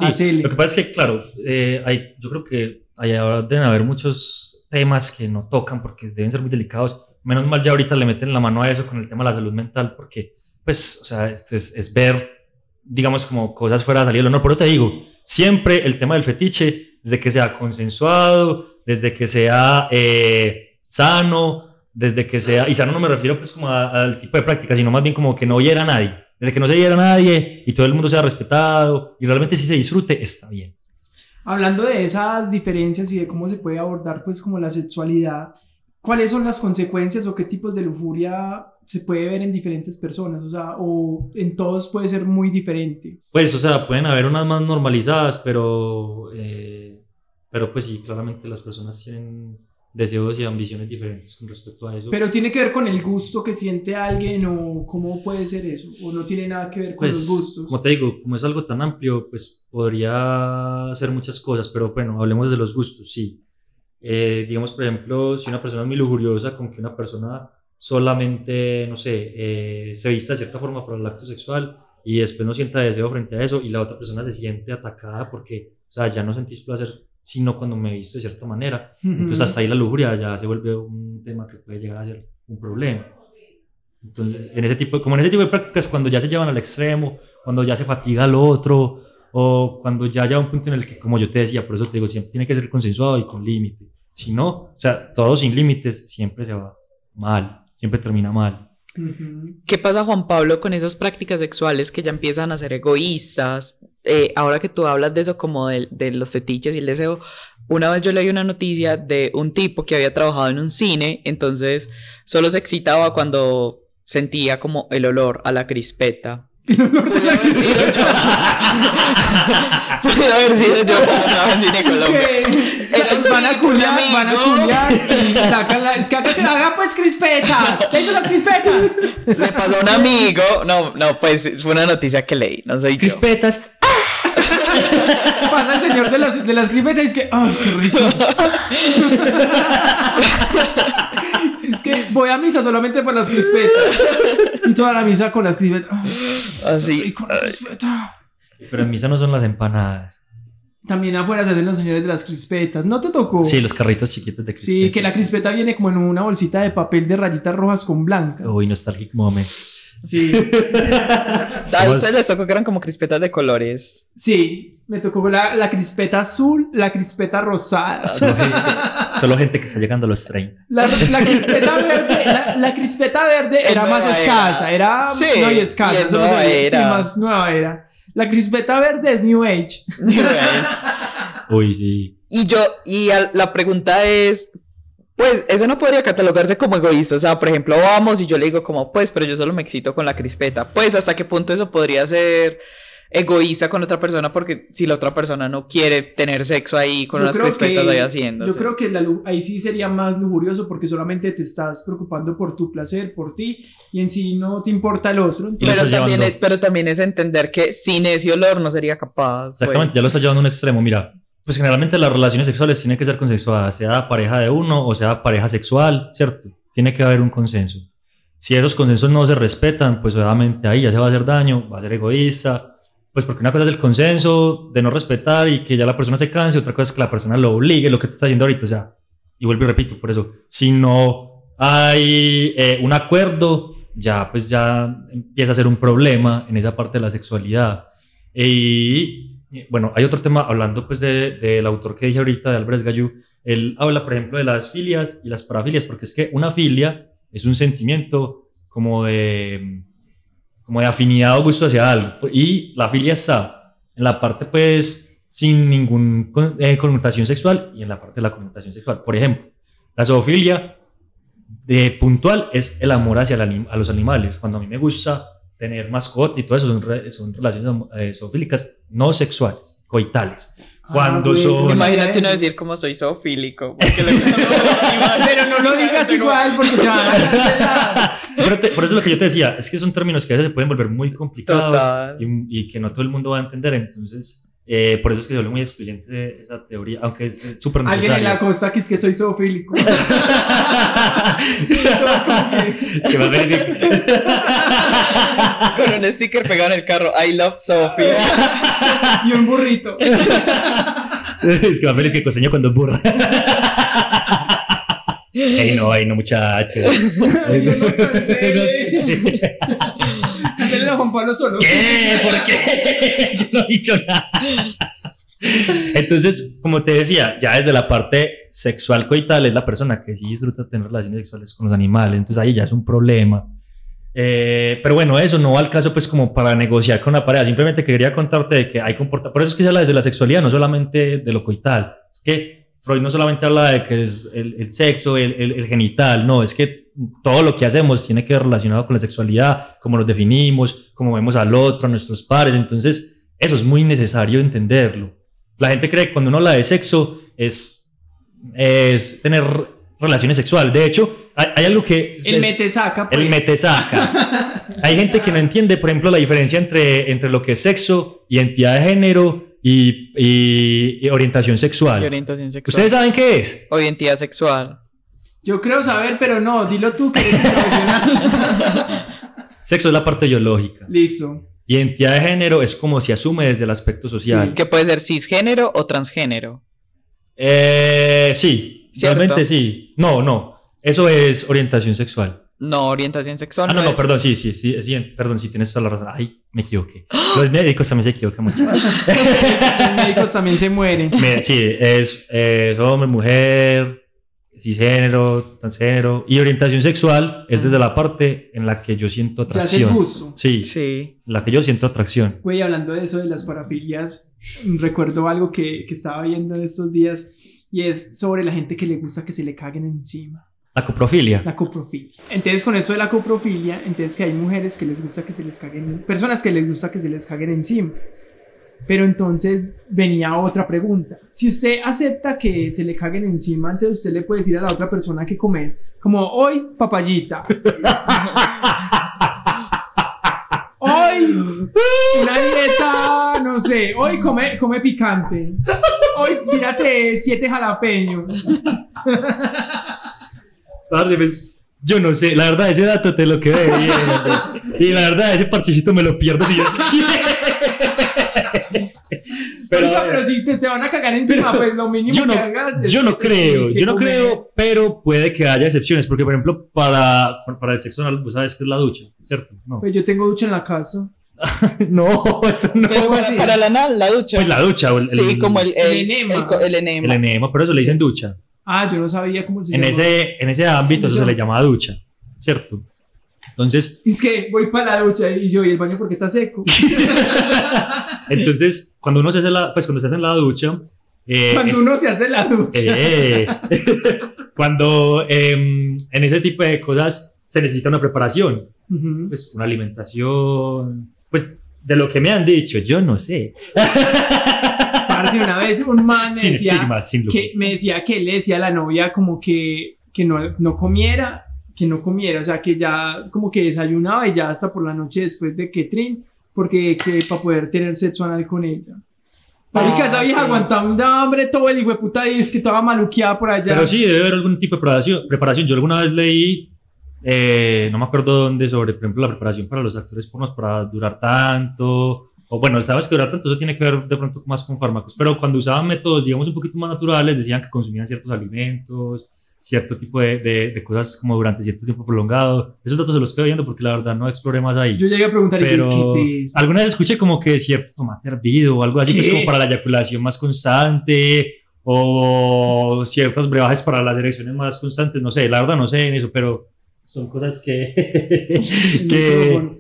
Sí,
hacele.
lo que pasa es que, claro, eh, hay, yo creo que hay, ahora deben haber muchos temas que no tocan porque deben ser muy delicados. Menos mal ya ahorita le meten la mano a eso con el tema de la salud mental porque, pues, o sea, esto es, es ver, digamos, como cosas fuera de salir del honor. Pero te digo, siempre el tema del fetiche, desde que sea consensuado, desde que sea eh, sano, desde que sea, y sano no me refiero pues como al tipo de práctica, sino más bien como que no hiera a nadie. Desde que no se hiera a nadie y todo el mundo sea respetado y realmente sí se disfrute, está bien.
Hablando de esas diferencias y de cómo se puede abordar pues como la sexualidad, ¿cuáles son las consecuencias o qué tipos de lujuria se puede ver en diferentes personas? O sea, o en todos puede ser muy diferente.
Pues, o sea, pueden haber unas más normalizadas, pero, eh, pero pues sí, claramente las personas tienen deseos y ambiciones diferentes con respecto a eso.
Pero tiene que ver con el gusto que siente alguien o cómo puede ser eso, o no tiene nada que ver con
pues,
los gustos.
como te digo, como es algo tan amplio, pues podría hacer muchas cosas, pero bueno, hablemos de los gustos, sí. Eh, digamos, por ejemplo, si una persona es muy lujuriosa con que una persona solamente, no sé, eh, se vista de cierta forma para el acto sexual y después no sienta deseo frente a eso y la otra persona se siente atacada porque, o sea, ya no sentís placer sino cuando me visto de cierta manera. Entonces hasta ahí la lujuria ya se vuelve un tema que puede llegar a ser un problema. Entonces, en ese tipo, como en ese tipo de prácticas, cuando ya se llevan al extremo, cuando ya se fatiga al otro, o cuando ya llega un punto en el que, como yo te decía, por eso te digo, siempre tiene que ser consensuado y con límite. Si no, o sea, todo sin límites siempre se va mal, siempre termina mal.
¿Qué pasa, Juan Pablo, con esas prácticas sexuales que ya empiezan a ser egoístas? Eh, ahora que tú hablas de eso como de, de los fetiches y el deseo, una vez yo leí una noticia de un tipo que había trabajado en un cine, entonces solo se excitaba cuando sentía como el olor a la crispeta. Pude haber sido yo. Pude haber sido yo cuando en Cine Colombia.
Que
Era
van a culiar, van a culiar y sacan la... Es que acá que haga pues crispetas. ¿Qué hizo las crispetas?
Le pasó a un amigo, no, no, pues fue una noticia que leí, no soy yo.
Crispetas.
Pasa el señor de las, de las crispetas y es que... ¡Ay, qué rico! es que voy a misa solamente por las crispetas. Y toda la misa con las crispetas. ¡Ay, qué
Así.
rico la crispeta!
Pero en misa no son las empanadas.
También afuera se hacen los señores de las crispetas. ¿No te tocó?
Sí, los carritos chiquitos de crispetas.
Sí, que la crispeta viene como en una bolsita de papel de rayitas rojas con blanca.
Uy, nostálgico momento.
Sí.
¿A
Estamos-
ustedes les tocó que eran como crispetas de colores?
Sí, me tocó la, la crispeta azul, la crispeta rosada.
Solo gente, solo gente que está llegando a los 30.
La, la crispeta verde, la, la crispeta verde
Es
era más
nueva
escasa, era
Sí,
no y
y
escasa,
es nueva era.
Sí, más nueva era. La crispeta verde es New Age.
Uy, sí.
Y yo, y al- la pregunta es, pues eso no podría catalogarse como egoísta. O sea, por ejemplo, vamos y yo le digo como, pues, pero yo solo me excito con la crispeta. Pues, ¿hasta qué punto eso podría ser egoísta con otra persona porque si la otra persona no quiere tener sexo ahí con
Yo
unas crispetas
que-
ahí haciendo.
Yo creo que la ahí sí sería más lujurioso porque solamente te estás preocupando por tu placer, por ti, y en sí no te importa el otro.
Pero, también es, pero también es entender que sin ese olor no sería capaz. pues.
Exactamente, ya lo está llevando a un extremo. Mira, pues generalmente las relaciones sexuales tienen que ser consensuadas, sea pareja de uno o sea pareja sexual, ¿cierto? Tiene que haber un consenso. Si esos consensos no se respetan, pues obviamente ahí ya se va a hacer daño, va a ser egoísta. Pues porque una cosa es el consenso de no respetar y que ya la persona se canse, otra cosa es que la persona lo obligue, lo que te está haciendo ahorita. O sea, y vuelvo y repito, por eso, si no hay eh, un acuerdo, ya pues ya empieza a ser un problema en esa parte de la sexualidad. Y bueno, hay otro tema hablando pues de- del autor que dije ahorita, de Albert Gallú. Él habla, por ejemplo, de las filias y las parafilias, porque es que una filia es un sentimiento como de, como de afinidad o gusto hacia algo. Y la filia está en la parte, pues, sin ninguna connotación sexual y en la parte de la connotación sexual. Por ejemplo, la zoofilia de puntual es el amor hacia los animales. Cuando a mí me gusta tener mascotas y todo eso, son, re- son relaciones eh, zoofílicas no sexuales, coitales. Cuando
güey,
son-
Imagínate uno decir como soy zoofílico. porque le animales.
Pero no lo digas igual porque te van a cancelar.
Sí, pero te- por eso es lo que yo te decía, es que son términos que a veces se pueden volver muy complicados y, y que no todo el mundo va a entender. Entonces, eh, por eso es que se vuelve muy excluyente esa teoría, aunque es súper
Alguien en la
necesaria.
costa que es que soy zoofílico.
es que más que-
Con un sticker pegado en el carro. I love Sophie.
y un burrito.
es que más feliz que costeño cuando es burra. Ey, no, ay, no, muchachos.
Ay, no sé.
No, es que sí.
Dale Juan Pablo solo.
¿Qué? ¿Por qué? Yo no he dicho nada. Entonces, como te decía, ya desde la parte sexual coital es la persona que sí disfruta tener relaciones sexuales con los animales, entonces ahí ya es un problema. Eh, pero bueno, eso no va al caso pues como para negociar con la pareja, simplemente quería contarte de que hay comportamientos, por eso es que se habla desde la sexualidad, no solamente de lo coital, es que Freud no solamente habla de que es el, el sexo, el, el- el genital, no, es que todo lo que hacemos tiene que ver relacionado con la sexualidad, cómo nos definimos, cómo vemos al otro, a nuestros pares. Entonces, eso es muy necesario entenderlo. La gente cree que cuando uno habla de sexo es, es tener relaciones sexuales. De hecho, hay, hay algo que...
El
es-
mete saca.
el
pues.
mete saca. Hay gente que no entiende, por ejemplo, la diferencia entre, entre lo que es sexo, identidad de género y, y- y orientación
Y
sexual.
orientación sexual.
¿Ustedes saben qué es?
O identidad sexual.
Yo creo saber, pero no, dilo tú que eres profesional.
Sexo es la parte biológica.
Listo.
Identidad de género es como se asume desde el aspecto social.
Que puede ser cisgénero o transgénero.
Eh, sí,
¿Cierto?
realmente sí. No, no. Eso es orientación sexual.
No, orientación sexual.
Ah, no, no,
es-
perdón, sí, sí, sí, sí, perdón, sí, tienes toda la razón. Ay, me equivoqué. Los médicos también se equivocan muchachos.
Los médicos también se mueren.
Sí, es, es hombre, mujer, cisgénero, transgénero. Y orientación sexual es desde la parte en la que yo siento
Ya es el
atracción.
gusto.
Sí,
Sí.
en la que yo siento atracción.
Güey, hablando de eso de las parafilias, recuerdo algo que, que estaba viendo en estos días y es sobre la gente que le gusta que se le caguen encima.
La coprofilia.
La coprofilia. Entonces, con eso de la coprofilia, entonces que hay mujeres que les gusta que se les caguen, personas que les gusta que se les caguen encima. Pero entonces venía otra pregunta. Si usted acepta que se le caguen encima, entonces usted le puede decir a la otra persona que comer. Como hoy, papayita. hoy, una dieta, no sé. Hoy come, come picante. Hoy tírate siete jalapeños.
Pues, yo no sé, la verdad, ese dato te lo quedé bien. y la verdad, ese parchecito me lo pierdo si yo quiero.
Pero,
Pero,
pero si te, te van a cagar encima, pues lo mínimo
yo no,
que hagas es
yo no
que
creo, yo no
comer.
creo, pero puede que haya excepciones, porque por ejemplo, para, para el sexo anal, vos sabes que es la ducha, ¿cierto? No,
Pues yo tengo ducha en la casa.
no, eso no.
Pero para,
así?
para la anal, la ducha.
Pues la ducha, o el,
sí,
el-
como el, el,
el enema.
el enema.
el enema, pero eso le dicen ducha.
Ah, yo no sabía cómo se
En
llama.
ese, en ese ámbito, eso se le llama ducha, ¿cierto? Entonces,
Es que voy para la ducha y yo, ¿y el baño porque está seco?
entonces cuando uno se hace la, pues cuando se hace en la ducha, eh,
Cuando
es-
uno se hace la ducha.
Eh, cuando em, en ese tipo de cosas se necesita una preparación,
Ujú.
pues una alimentación, pues de lo que me han dicho, yo no sé.
Parce, una vez un man me
Sin
decía,
estigmas, sin
que, me decía que le decía a la novia como que, que no, no comiera, que no comiera, o sea, que ya como que desayunaba y ya hasta por la noche después de que trin, porque que para poder tener sexo anal con ella. Marica,
Ah,
esa vieja
sí.
aguantaba un hambre todo el hijo puta y es que estaba maluqueada por allá.
Pero sí, debe haber algún tipo de preparación. preparación. Yo alguna vez leí, eh, no me acuerdo dónde, sobre, por ejemplo, la preparación para los actores pornos para durar tanto. O bueno, sabes que durar tanto, eso tiene que ver de pronto más con fármacos. Pero cuando usaban métodos, digamos, un poquito más naturales, decían que consumían ciertos alimentos, cierto tipo de, de, de cosas como durante cierto tiempo prolongado. Esos datos se los quedo viendo porque la verdad no exploré más ahí.
Yo llegué a preguntar, ¿y qué-
pero
¿qué eso?
alguna vez escuché como que cierto tomate hervido o algo así, que es
¿Qué?
como para la eyaculación más constante o ciertas brebajes para las erecciones más constantes, no sé, la verdad no sé en eso, pero son cosas que, que.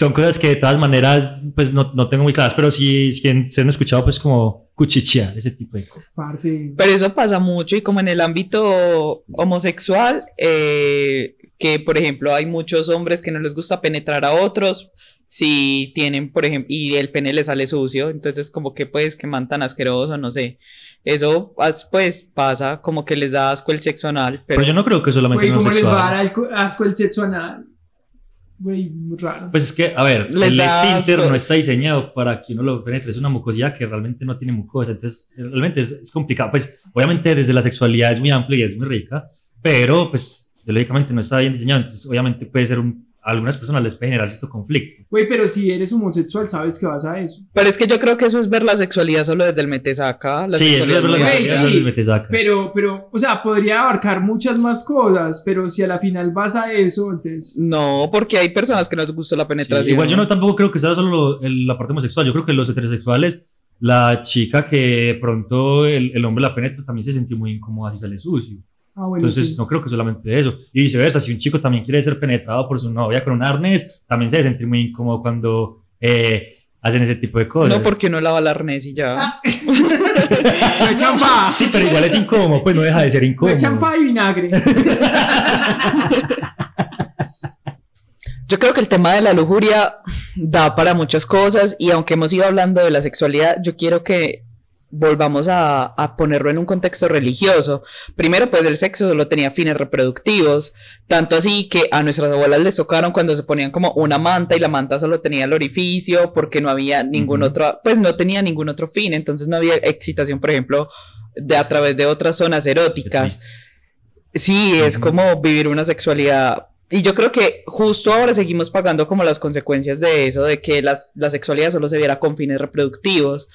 Son cosas que de todas maneras pues no, no tengo muy claras, pero sí, si se han escuchado pues como cuchichear, ese tipo de cosas.
Parce.
Pero eso pasa mucho y como en el ámbito homosexual, eh, que por ejemplo hay muchos hombres que no les gusta penetrar a otros si tienen, por ejemplo, y el pene les sale sucio, entonces como que pues que man tan asqueroso, no sé. Eso pues pasa como que les da asco el sexo anal, pero,
Pero yo no creo que solamente lo
¿cómo les va a
sexual.
dar asco el sexo anal? Güey, raro.
Pues es que, a ver,
Les
el esfínter no está diseñado para que uno lo penetre. Es una mucosidad que realmente no tiene mucosa. Entonces, realmente es, es complicado. Pues, obviamente, desde la sexualidad es muy amplia y es muy rica, pero, pues, biológicamente no está bien diseñado. Entonces, obviamente, puede ser un. A algunas personas les puede generar cierto conflicto.
Güey, pero si eres homosexual, sabes que vas a eso.
pero es que yo creo que eso es ver la sexualidad solo desde el metesaca. La
sí, eso es ver la sexualidad
sí,
eso es lo que te saca.
Pero, pero, o sea, podría abarcar muchas más cosas, pero si a la final vas a eso, entonces...
No, porque hay personas que no les gusta la
Sí,
penetración.
igual yo no tampoco creo que sea solo lo- el- la parte homosexual. Yo creo que los heterosexuales, la chica que pronto el, el hombre la penetra también se sintió muy incómoda si sale sucio.
Ah, bueno,
Entonces,
sí.
no creo que solamente eso. Y viceversa, si un chico también quiere ser penetrado por su novia con un arnés, también se debe sentir muy incómodo cuando eh, hacen ese tipo de cosas.
No, porque uno lava el arnés y ya.
Ah. No.
Sí, pero igual es incómodo, pues no deja de ser
No
incómodo.
echan fa y vinagre.
Yo creo que el tema de la lujuria da para muchas cosas y aunque hemos ido hablando de la sexualidad, yo quiero que volvamos a, a ponerlo en un contexto religioso. Primero, pues el sexo solo tenía fines reproductivos, tanto así que a nuestras abuelas les tocaron cuando se ponían como una manta y la manta solo tenía el orificio porque no había ningún
Ujú.
otro, pues no tenía ningún otro fin, entonces no había excitación, por ejemplo, de a través de otras zonas eróticas. Sí, es
Ujú.
como vivir una sexualidad. Y yo creo que justo ahora seguimos pagando como las consecuencias de eso, de que las- la sexualidad solo se viera con fines reproductivos.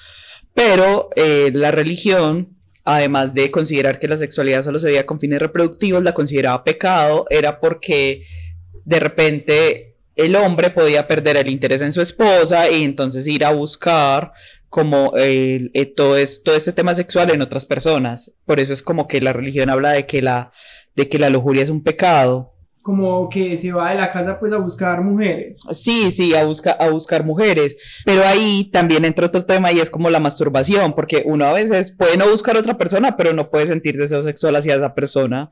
Pero eh, la religión, además de considerar que la sexualidad solo se veía con fines reproductivos, la consideraba pecado, era porque de repente el hombre podía perder el interés en su esposa y entonces ir a buscar como eh, todo, todo este tema sexual en otras personas. Por eso es como que la religión habla de que la, de que la lujuria es un pecado.
Como que se va de la casa pues a buscar mujeres.
Sí, sí, a, busca, a buscar mujeres. Pero ahí también entra otro tema y es como la masturbación, porque uno a veces puede no buscar otra persona, pero no puede sentir deseo sexual hacia esa persona.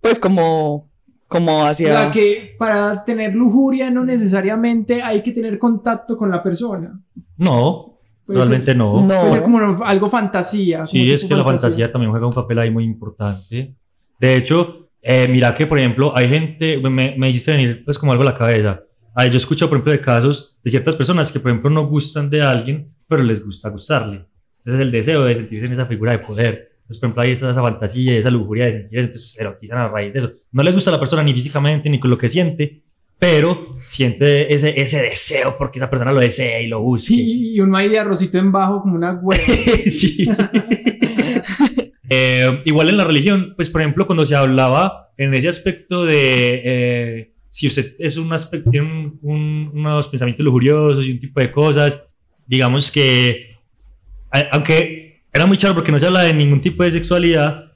Pues como, como
O
hacia...
sea, que para tener lujuria no necesariamente hay que tener contacto con la persona.
No,
Puede
realmente
ser-
no.
No.
Puede ser como no- algo fantasía.
Sí,
como
es que la fantasía también juega un papel ahí muy importante. De hecho, eh, mira que, por ejemplo, hay gente, me, me hiciste venir pues como algo a la cabeza. Ay, yo escucho, por ejemplo, de casos de ciertas personas que, por ejemplo, no gustan de alguien, pero les gusta gustarle. Entonces, el deseo de sentirse en esa figura de poder. Entonces, por ejemplo, hay esa, esa fantasía, esa lujuria de sentir eso, entonces se erotizan a raíz de eso. No les gusta a la persona ni físicamente, ni con lo que siente, pero siente ese, ese deseo porque esa persona lo desea y lo busca.
Sí, y un maíz de arrocito en bajo como una hueá.
sí. Eh, igual en la religión, pues por ejemplo, cuando se hablaba en ese aspecto de eh, si usted es un aspecto, tiene un- un- unos pensamientos lujuriosos y un tipo de cosas, digamos que, aunque era muy charro porque no se habla de ningún tipo de sexualidad,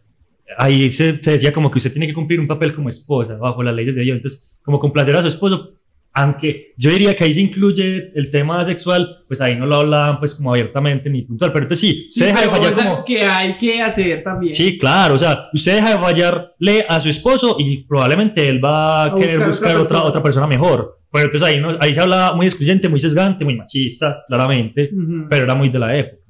ahí se, se decía como que usted tiene que cumplir un papel como esposa bajo las leyes de Dios. Entonces, como complacer a su esposo aunque yo diría que ahí se incluye el tema sexual, pues ahí no lo hablaban pues como abiertamente ni puntual, pero entonces sí,
Sí,
se deja de fallar como...
que hay que hacer también.
Sí, claro, o sea, usted deja de fallarle a su esposo y probablemente él va a,
A
querer
buscar
buscar
otra persona.
otra persona mejor. Pero entonces ahí, no, ahí se habla muy excluyente, muy sesgante, muy machista, claramente,
Ujú.
pero era muy de la época.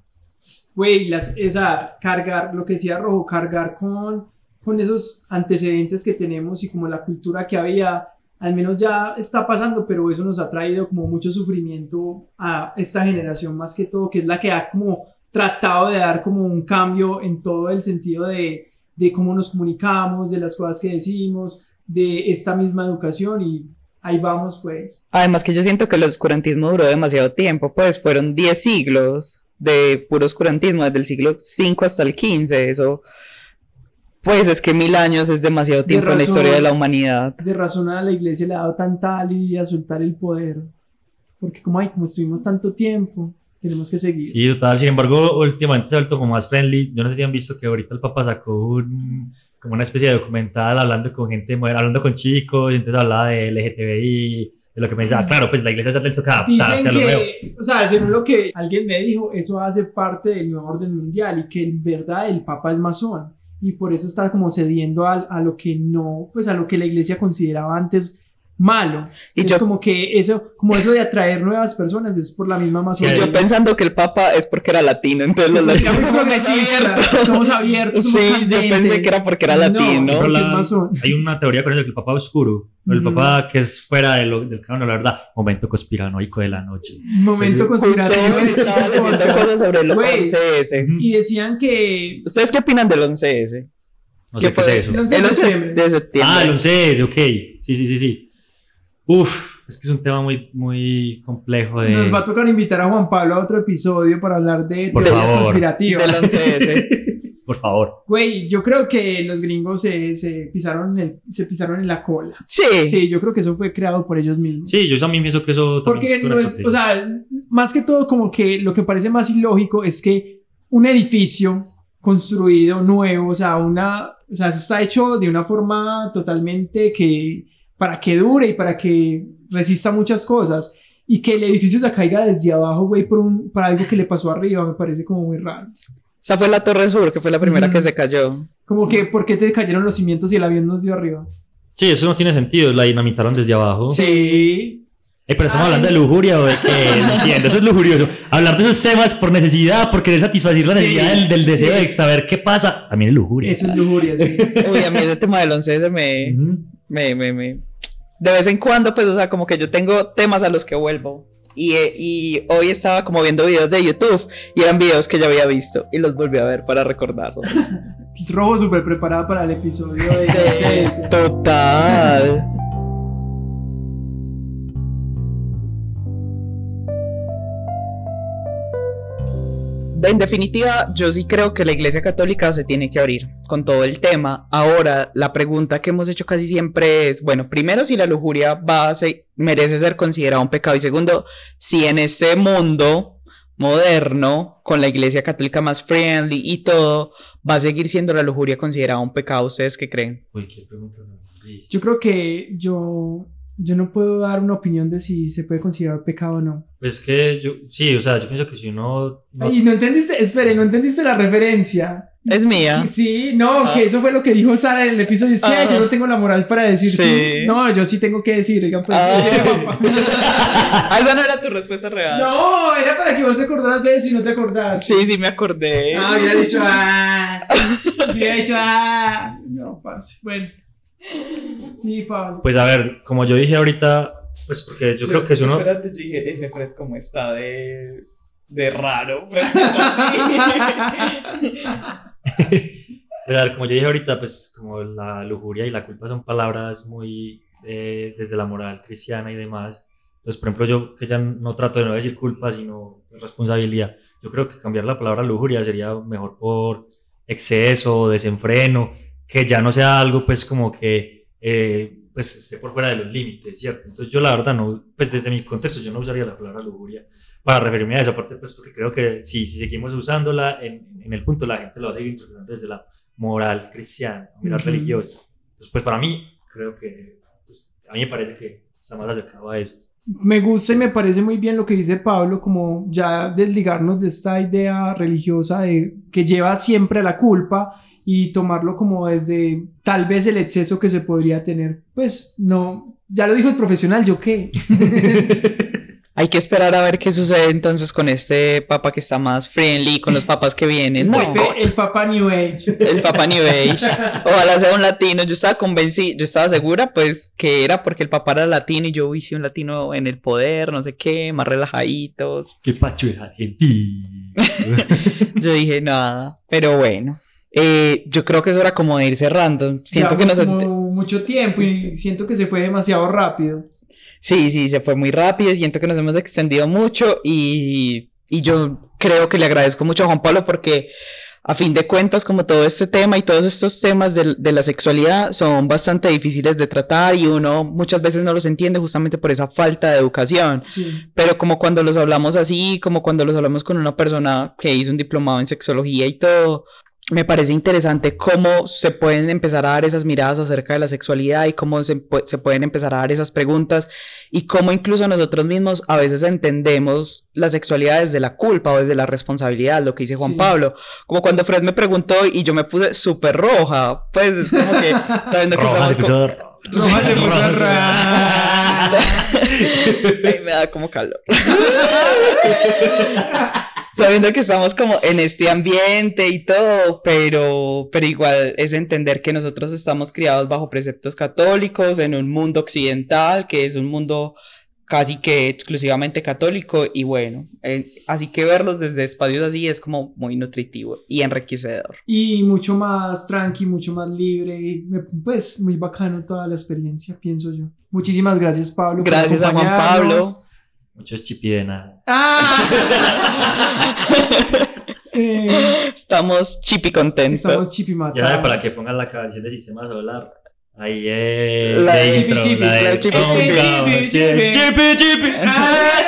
Güey, las, esa, cargar, lo que decía Rojo, cargar con, con esos antecedentes que tenemos y como la cultura que había, al menos ya está pasando, pero eso nos ha traído como mucho sufrimiento a esta generación más que todo, que es la que ha como tratado de dar como un cambio en todo el sentido de, de cómo nos comunicamos, de las cosas que decimos, de esta misma educación y ahí vamos pues.
Además que yo siento que el oscurantismo duró demasiado tiempo, pues fueron 10 siglos de puro oscurantismo, desde el siglo V hasta el XV, eso, pues es que mil años es demasiado
De
tiempo en la
razón.
historia de la humanidad.
de razón a la iglesia le ha dado tanta alivia a soltar el poder. Porque como, ay, como estuvimos tanto tiempo, tenemos que seguir.
Sí, total. Sin embargo, últimamente se ha vuelto como más friendly. Yo no sé si han visto que ahorita el Papa sacó un, como una especie de documental hablando con gente, hablando con chicos, y entonces hablaba de LGTBI, de lo que me decía, ah, claro, pues la iglesia ya le toca adaptarse a lo nuevo.
o sea, según lo que alguien me dijo, eso hace parte del nuevo orden mundial y que en verdad el Papa es masón y por eso está como cediendo a, a lo que no, pues a lo que la iglesia consideraba antes malo.
Y
es
yo-
como que eso, como eso de atraer nuevas personas es por la misma
Y
masonería.
yo pensando que el Papa es porque era latino, entonces los latinos
Somos
abiertos.
somos abiertos, somos
Sí, yo
candentes.
pensé que era porque era latino.
No, es
la-. Hay una teoría con eso que el Papa oscuro, el. Papa que es fuera de lo- del canon, la verdad, momento conspiranoico de la noche.
Momento conspirativo. de
cosas sobre el
Güey.
11S.
Y decían que
¿Ustedes qué opinan del 11S?
No sé qué es
fue?
eso.
El 11 de
El 11
septiembre.
de septiembre.
Ah, el 11S, ok. Sí, sí, sí, sí. Uf, es que es un tema muy, muy complejo de...
Nos va a tocar invitar a Juan Pablo a otro episodio para hablar de
Por
teorías
favor.
conspirativas.
Del 11S.
Por favor.
Güey, yo creo que los gringos se, se pisaron el- se pisaron en la cola.
Sí.
Sí, yo creo que eso fue creado por ellos mismos.
Sí, yo también pienso que eso también
Porque no es, o sea, más que todo como que lo que parece más ilógico es que un edificio construido nuevo, o sea, una, o sea, eso está hecho de una forma totalmente que para que dure y para que resista muchas cosas y que el edificio se caiga desde abajo, güey, por un para algo que le pasó arriba, me parece como muy raro.
Esa fue la Torre Sur, que fue la primera
Ujú.
que se cayó.
Como que por qué se cayeron los cimientos y el avión nos dio arriba.
Sí, eso no tiene sentido, la dinamitaron desde abajo.
Sí.
Eh, pero estamos
Ay.
hablando de lujuria o de qué, no entiendo, eso es lujurioso. Hablar de esos temas por necesidad, por querer satisfacer la
Sí,
necesidad del, del deseo
sí.
de saber qué pasa, también es lujuria.
Eso es lujuria, sí.
Uy, a mí ese tema del 11S me, me, me, me- De vez en cuando, pues, o sea, como que yo tengo temas a los que vuelvo. Y, eh, y hoy estaba como viendo videos de YouTube y eran videos que ya había visto y los volví a ver para recordarlos.
Rojo súper preparada para el episodio de.
Total. En definitiva, yo sí creo que la Iglesia Católica se tiene que abrir con todo el tema. Ahora, la pregunta que hemos hecho casi siempre es, bueno, primero, si la lujuria va a se- merece ser considerada un pecado y segundo, si en este mundo moderno, con la Iglesia Católica más friendly y todo, va a seguir siendo la lujuria considerada un pecado. ¿Ustedes qué creen?
Uy, qué pregunta.
Yo creo que yo, yo no puedo dar una opinión de si se puede considerar pecado o no.
Pues que yo, sí, o sea, yo pienso que si uno... no-
Ay, no entendiste, espere, no entendiste la referencia.
Es mía.
Sí, no,
Ah.
que eso fue lo que dijo Sara en el episodio. Es que
Ah.
yo no tengo la moral para decir sí.
Sí.
No, yo sí tengo que decir, oigan, pues.
Ah.
sí, papá.
Ah, esa no era tu respuesta real.
No, era para que vos te acordaras de eso y no te acordás.
Sí, sí, me acordé.
Ah, hubiera dicho ah. Hubiera dicho ah. No, parce. Bueno. Sí, Pablo.
Pues a ver, como yo dije ahorita, pues porque yo, creo que si uno...
Espérate, yo dije, ese Fred como está de, de raro.
Pero, como yo dije ahorita, pues como la lujuria y la culpa son palabras muy eh, desde la moral cristiana y demás. Entonces, por ejemplo, yo que ya no trato de no decir culpa, sino responsabilidad, yo creo que cambiar la palabra lujuria sería mejor por exceso, desenfreno, que ya no sea algo pues como que eh, pues esté por fuera de los límites, ¿cierto? Entonces yo la verdad no, pues desde mi contexto yo no usaría la palabra lujuria para referirme a esa parte, pues porque creo que sí, si seguimos usándola en, en el punto la gente lo va a seguir interpretando desde la moral cristiana, moral
Ujú.
religiosa. Entonces pues para mí creo que, pues, a mí me parece que está más acercado a eso.
Me gusta y me parece muy bien lo que dice Pablo, como ya desligarnos de esta idea religiosa de que lleva siempre a la culpa y tomarlo como desde tal vez el exceso que se podría tener. Pues no, ya lo dijo el profesional, ¿yo qué?
Hay que esperar a ver qué sucede entonces con este papa que está más friendly, con los papas que vienen. No,
el Papa New Age.
el papa New Age. Ojalá sea un latino. Yo estaba convencida, yo estaba segura pues que era porque el papá era latino y yo hice un latino en el poder, no sé qué, más relajaditos.
¿Qué pacho es argentino?
Yo dije nada, pero bueno. Eh, yo creo que es hora como de ir cerrando. Siento que
Llevamos
nos...
como mucho tiempo y siento que se fue demasiado rápido.
Sí, sí, se fue muy rápido, siento que nos hemos extendido mucho y, y yo creo que le agradezco mucho a Juan Pablo porque a fin de cuentas como todo este tema y todos estos temas de, de la sexualidad son bastante difíciles de tratar y uno muchas veces no los entiende justamente por esa falta de educación.
Sí.
Pero como cuando los hablamos así, como cuando los hablamos con una persona que hizo un diplomado en sexología y todo, me parece interesante cómo se pueden empezar a dar esas miradas acerca de la sexualidad y cómo se, se pueden empezar a dar esas preguntas y cómo incluso nosotros mismos a veces entendemos la sexualidad desde la culpa o desde la responsabilidad, lo que dice Juan
Sí.
Pablo. Como cuando Fred me preguntó y yo me puse súper roja, pues es como que sabiendo que
Roja
estamos
Roja se puso
Roja
roja.
Ay, me da como calor. Sabiendo que estamos como en este ambiente y todo, pero, pero igual es entender que nosotros estamos criados bajo preceptos católicos en un mundo occidental, que es un mundo casi que exclusivamente católico y bueno, eh, así que verlos desde espacios así es como muy nutritivo y enriquecedor.
Y mucho más tranqui, mucho más libre. y Pues muy bacano toda la experiencia, pienso yo. Muchísimas gracias, Pablo. por
Gracias a Juan. Pablo.
Muchos chipi de nada.
¡Ah! Eh,
Estamos chipi contentos.
estamos chipi
Ya saben, para que pongan la canción de Sistema Solar. Ahí es.
La
de
Chipi Chipi,
la de
Chipi
Chipi,
Chipi
Chipi.
Hay,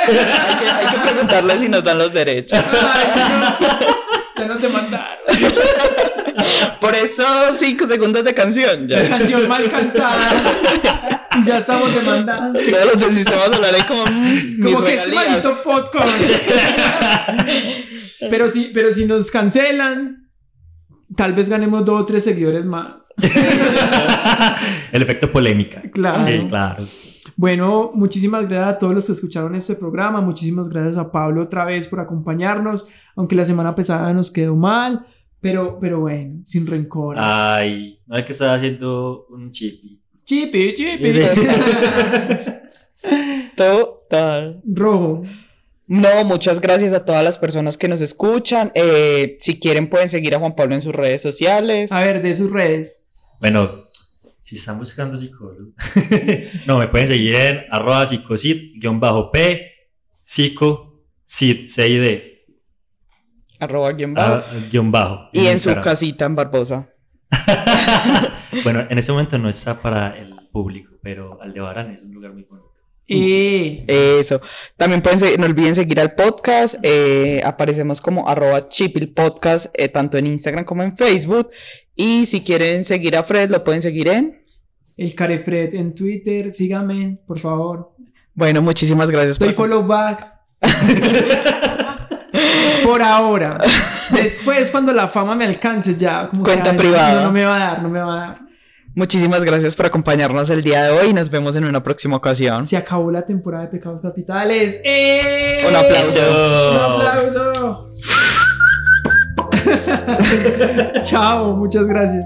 que, preguntarle si nos dan los derechos.
Ay, no, ya.
Por eso cinco segundos de canción. Ya.
canción mal cantada. Y ya estamos demandando.
Todos los del sistema solar hay como. mm,
Como que es maldito podcast. Pero si, pero si nos cancelan, tal vez ganemos dos o tres seguidores más.
El efecto polémica.
Claro.
Sí, claro.
Bueno, muchísimas gracias a todos los que escucharon este programa. Muchísimas gracias a Pablo otra vez por acompañarnos. Aunque la semana pasada nos quedó mal. Pero, pero bueno, sin rencor.
Ay, no hay que estar haciendo un chipi.
Chipi, chipi.
Total.
Rojo.
No, muchas gracias a todas las personas que nos escuchan. Eh, si quieren, pueden seguir a Juan Pablo en sus redes sociales.
A ver, de sus redes.
Bueno, si están buscando psicólogo, no, me pueden seguir en arroba psicocid-p, psico, cid, C-I-D,
Arroba guion bajo.
ah, guion bajo.
y en su casita en Barbosa.
bueno, en ese momento no está para el público, pero Aldebarán es un lugar muy bonito.
Eh,
Eso. También pueden seguir- no olviden seguir al podcast. eh, aparecemos como arroba chipilpodcast, eh, tanto en Instagram como en Facebook. Y si quieren seguir a Fred, lo pueden seguir en.
el Carefred en Twitter. Síganme, por favor.
Bueno, muchísimas gracias
Doy
por
follow back. Por ahora. Después, cuando la fama me alcance, ya. Como
Cuenta privada.
No, no me va a dar, no me va a dar.
Muchísimas gracias por acompañarnos el día de hoy nos vemos en una próxima ocasión.
Se acabó la temporada de Pecados Capitales. ¡Eh!
Un aplauso.
¡Un aplauso! Chao, muchas gracias.